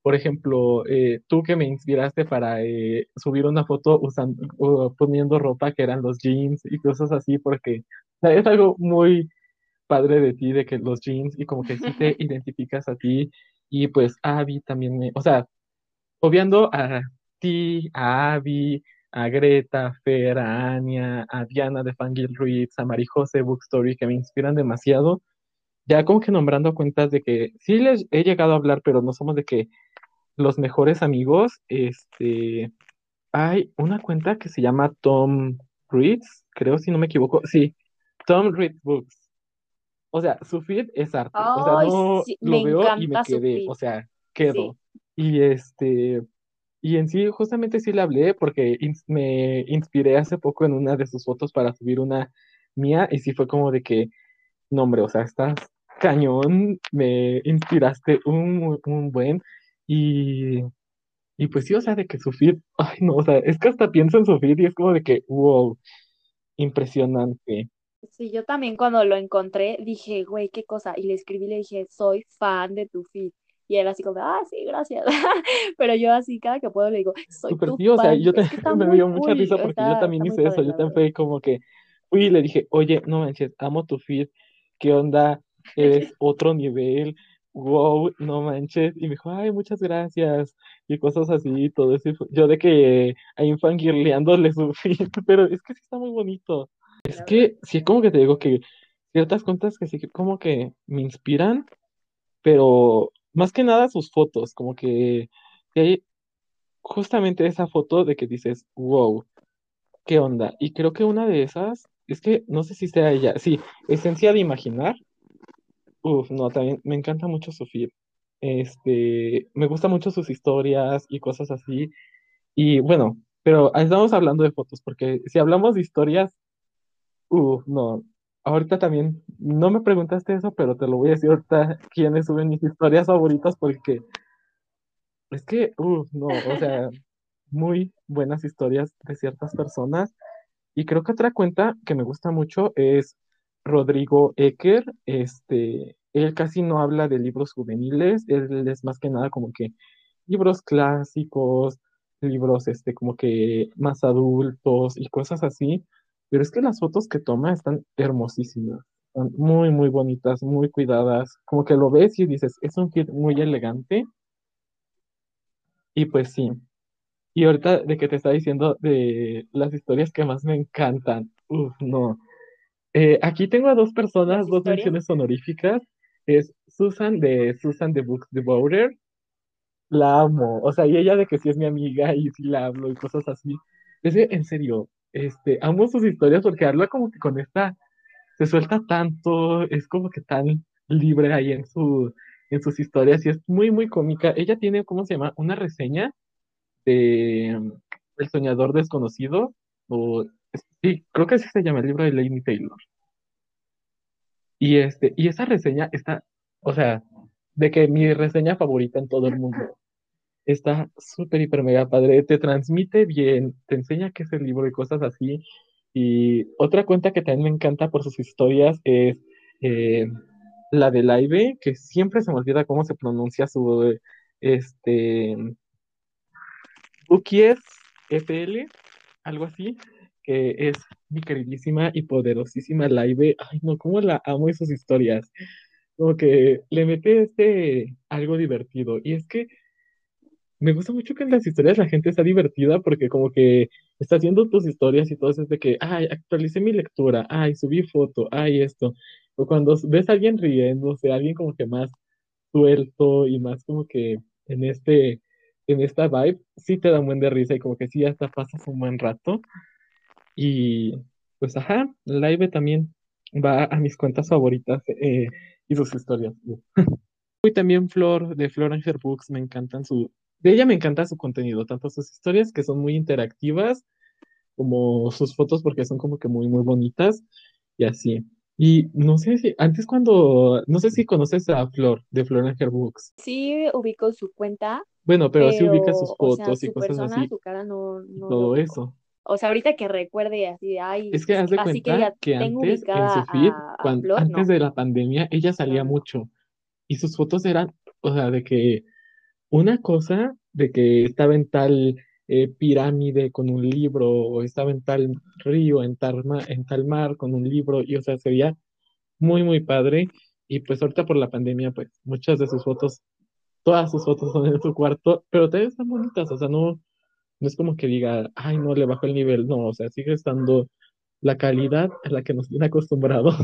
Por ejemplo, eh, tú que me inspiraste para eh, subir una foto usando, o poniendo ropa que eran los jeans y cosas así, porque o sea, es algo muy padre de ti, de que los jeans y como que sí te identificas a ti y pues Abby también me, o sea, obviando a ti, a Abby, a Greta, Fer, a Anya, a Diana de Fangirl Reads, a Marijose Bookstory, que me inspiran demasiado, ya como que nombrando cuentas de que sí les he llegado a hablar, pero no somos de que los mejores amigos, este, hay una cuenta que se llama Tom Reads, creo si no me equivoco, sí, Tom Reads Books. O sea, su feed es arte, o sea, no sí, lo veo y me quedé, o sea, Sí. quedo. Y este, y en sí, justamente sí le hablé porque me inspiré hace poco en una de sus fotos para subir una mía y sí fue como de que, no hombre, o sea, estás cañón, me inspiraste un, un buen y y pues sí, o sea, de que su feed, ay no, o sea, es que hasta pienso en su feed y es como de que, wow, impresionante. Sí, yo también cuando lo encontré dije, güey, qué cosa. Y le escribí, le dije, soy fan de tu feed. Y él así como, ah, sí, gracias. Pero yo así, cada que puedo le digo, soy Súper tu sí, o sea, fan. yo Es te- que me dio mucha risa porque yo Está, también está muy hice eso, padre, yo también fue como que, fui y le dije, oye, no manches, amo tu feed, ¿qué onda? Eres otro nivel, wow, no manches. Y me dijo, ay, muchas gracias, y cosas así, todo eso. Yo de que ahí fangirleándole su feed, pero es que sí está muy bonito. Es que sí, como que te digo que ciertas cuentas que sí, como que me inspiran, pero más que nada sus fotos, como que hay justamente esa foto de que dices, wow, ¿qué onda? Y creo que una de esas, es que no sé si sea ella, sí, Esencia de Imaginar. Uf, no, también me encanta mucho Sofía. Este, me gustan mucho sus historias y cosas así. Y bueno, pero estamos hablando de fotos, porque si hablamos de historias, uf, no. Ahorita también, no me preguntaste eso, pero te lo voy a decir ahorita quiénes suben mis historias favoritas, porque es que, uf, no, o sea, muy buenas historias de ciertas personas. Y creo que otra cuenta que me gusta mucho es Rodrigo Ecker. Este, él casi no habla de libros juveniles, él es más que nada como que libros clásicos, libros este, como que más adultos y cosas así. Pero es que las fotos que toma están hermosísimas, están muy, muy bonitas, muy cuidadas. Como que lo ves y dices, es un kit muy elegante. Y pues sí, y ahorita de que te está diciendo de las historias que más me encantan. Uf, no. Eh, aquí tengo a dos personas, dos menciones honoríficas. Es Susan de Susan the Books Devourer. La amo. O sea, y ella de que sí es mi amiga y sí la hablo y cosas así. Es que, en serio, este, amo sus historias porque habla como que con esta, se suelta tanto, es como que tan libre ahí en su, en sus historias y es muy, muy cómica. Ella tiene, ¿cómo se llama? Una reseña de El Soñador Desconocido, o sí, creo que así se llama el libro de Lady Taylor. Y este, y esa reseña está, o sea, de que mi reseña favorita en todo el mundo. Está súper, hiper, mega padre, te transmite bien, te enseña qué es el libro y cosas así. Y otra cuenta que también me encanta por sus historias es eh, la de Laive, que siempre se me olvida cómo se pronuncia su, este, Ukies FL, algo así, que es mi queridísima y poderosísima live. Ay, no, cómo la amo esas historias. Como que le mete este algo divertido. Y es que me gusta mucho que en las historias la gente está divertida porque como que está haciendo tus historias y todo eso es de que, ay, actualicé mi lectura, ay, subí foto, ay, esto. O cuando ves a alguien riéndose, alguien como que más suelto y más como que en este en esta vibe, sí te da un buen de risa y como que sí hasta pasas un buen rato. Y pues ajá, Live también va a mis cuentas favoritas eh, y sus historias. y también Flor de Flor Books, me encantan su, de ella me encanta su contenido, tanto sus historias que son muy interactivas como sus fotos porque son como que muy, muy bonitas y así. Y no sé si, antes cuando, no sé si conoces a Flor de Flor Books. Sí, ubico su cuenta, bueno, pero, sí ubica sus fotos y cosas así. Su cara no, todo eso. O sea, ahorita que recuerde así, ay, es que haz de cuenta que, antes en su feed, cuando, antes de la pandemia, ella salía mucho y sus fotos eran, o sea, de que una cosa de que estaba en tal eh, pirámide con un libro o estaba en tal río, en tal, en tal mar con un libro y, o sea, se veía muy, muy padre. Y pues ahorita por la pandemia, pues muchas de sus fotos todas sus fotos son en su cuarto, pero también están bonitas, o sea, no, no es como que diga, ay, no, le bajó el nivel, no, o sea, sigue estando la calidad a la que nos tiene acostumbrados.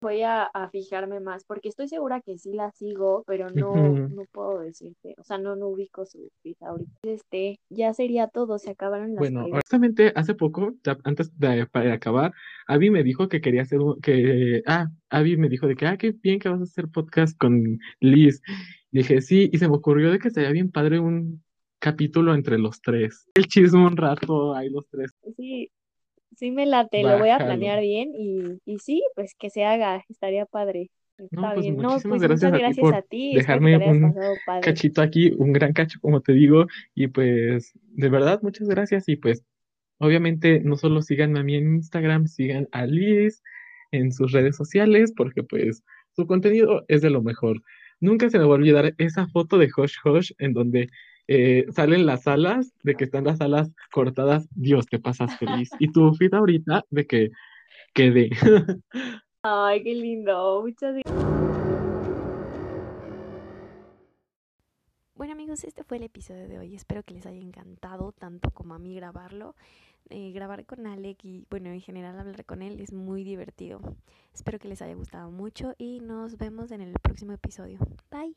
Voy a, fijarme más, porque estoy segura que sí la sigo, pero no, no puedo decirte, o sea, no, no ubico su vida ahorita. Este, ya sería todo, se acabaron las Bueno, justamente hace poco, antes de para acabar, Avi me dijo que quería hacer que, ah, Avi me dijo de que, ah, qué bien que vas a hacer podcast con Liz. Dije, sí, y se me ocurrió de que sería bien padre un capítulo entre los tres. El chisme un rato, hay los tres. Sí, sí me late, lo voy a planear bien y, y sí, pues que se haga, estaría padre. Está pues bien. No, pues muchas gracias, a, ti por dejarme un cachito aquí, un gran cacho, como te digo, y pues de verdad, muchas gracias y pues obviamente no solo sigan a mí en Instagram, sigan a Liz en sus redes sociales, porque pues su contenido es de lo mejor. Nunca se me va a olvidar esa foto de Hosh Hosh en donde eh, salen las alas, de que están las alas cortadas. Dios, te pasas feliz. Y tu feed ahorita de que quedé. Ay, qué lindo. Muchas Bueno amigos, este fue el episodio de hoy. Espero que les haya encantado tanto como a mí grabarlo. Eh, grabar con Alec y bueno, en general hablar con él es muy divertido. Espero que les haya gustado mucho y nos vemos en el próximo episodio. Bye.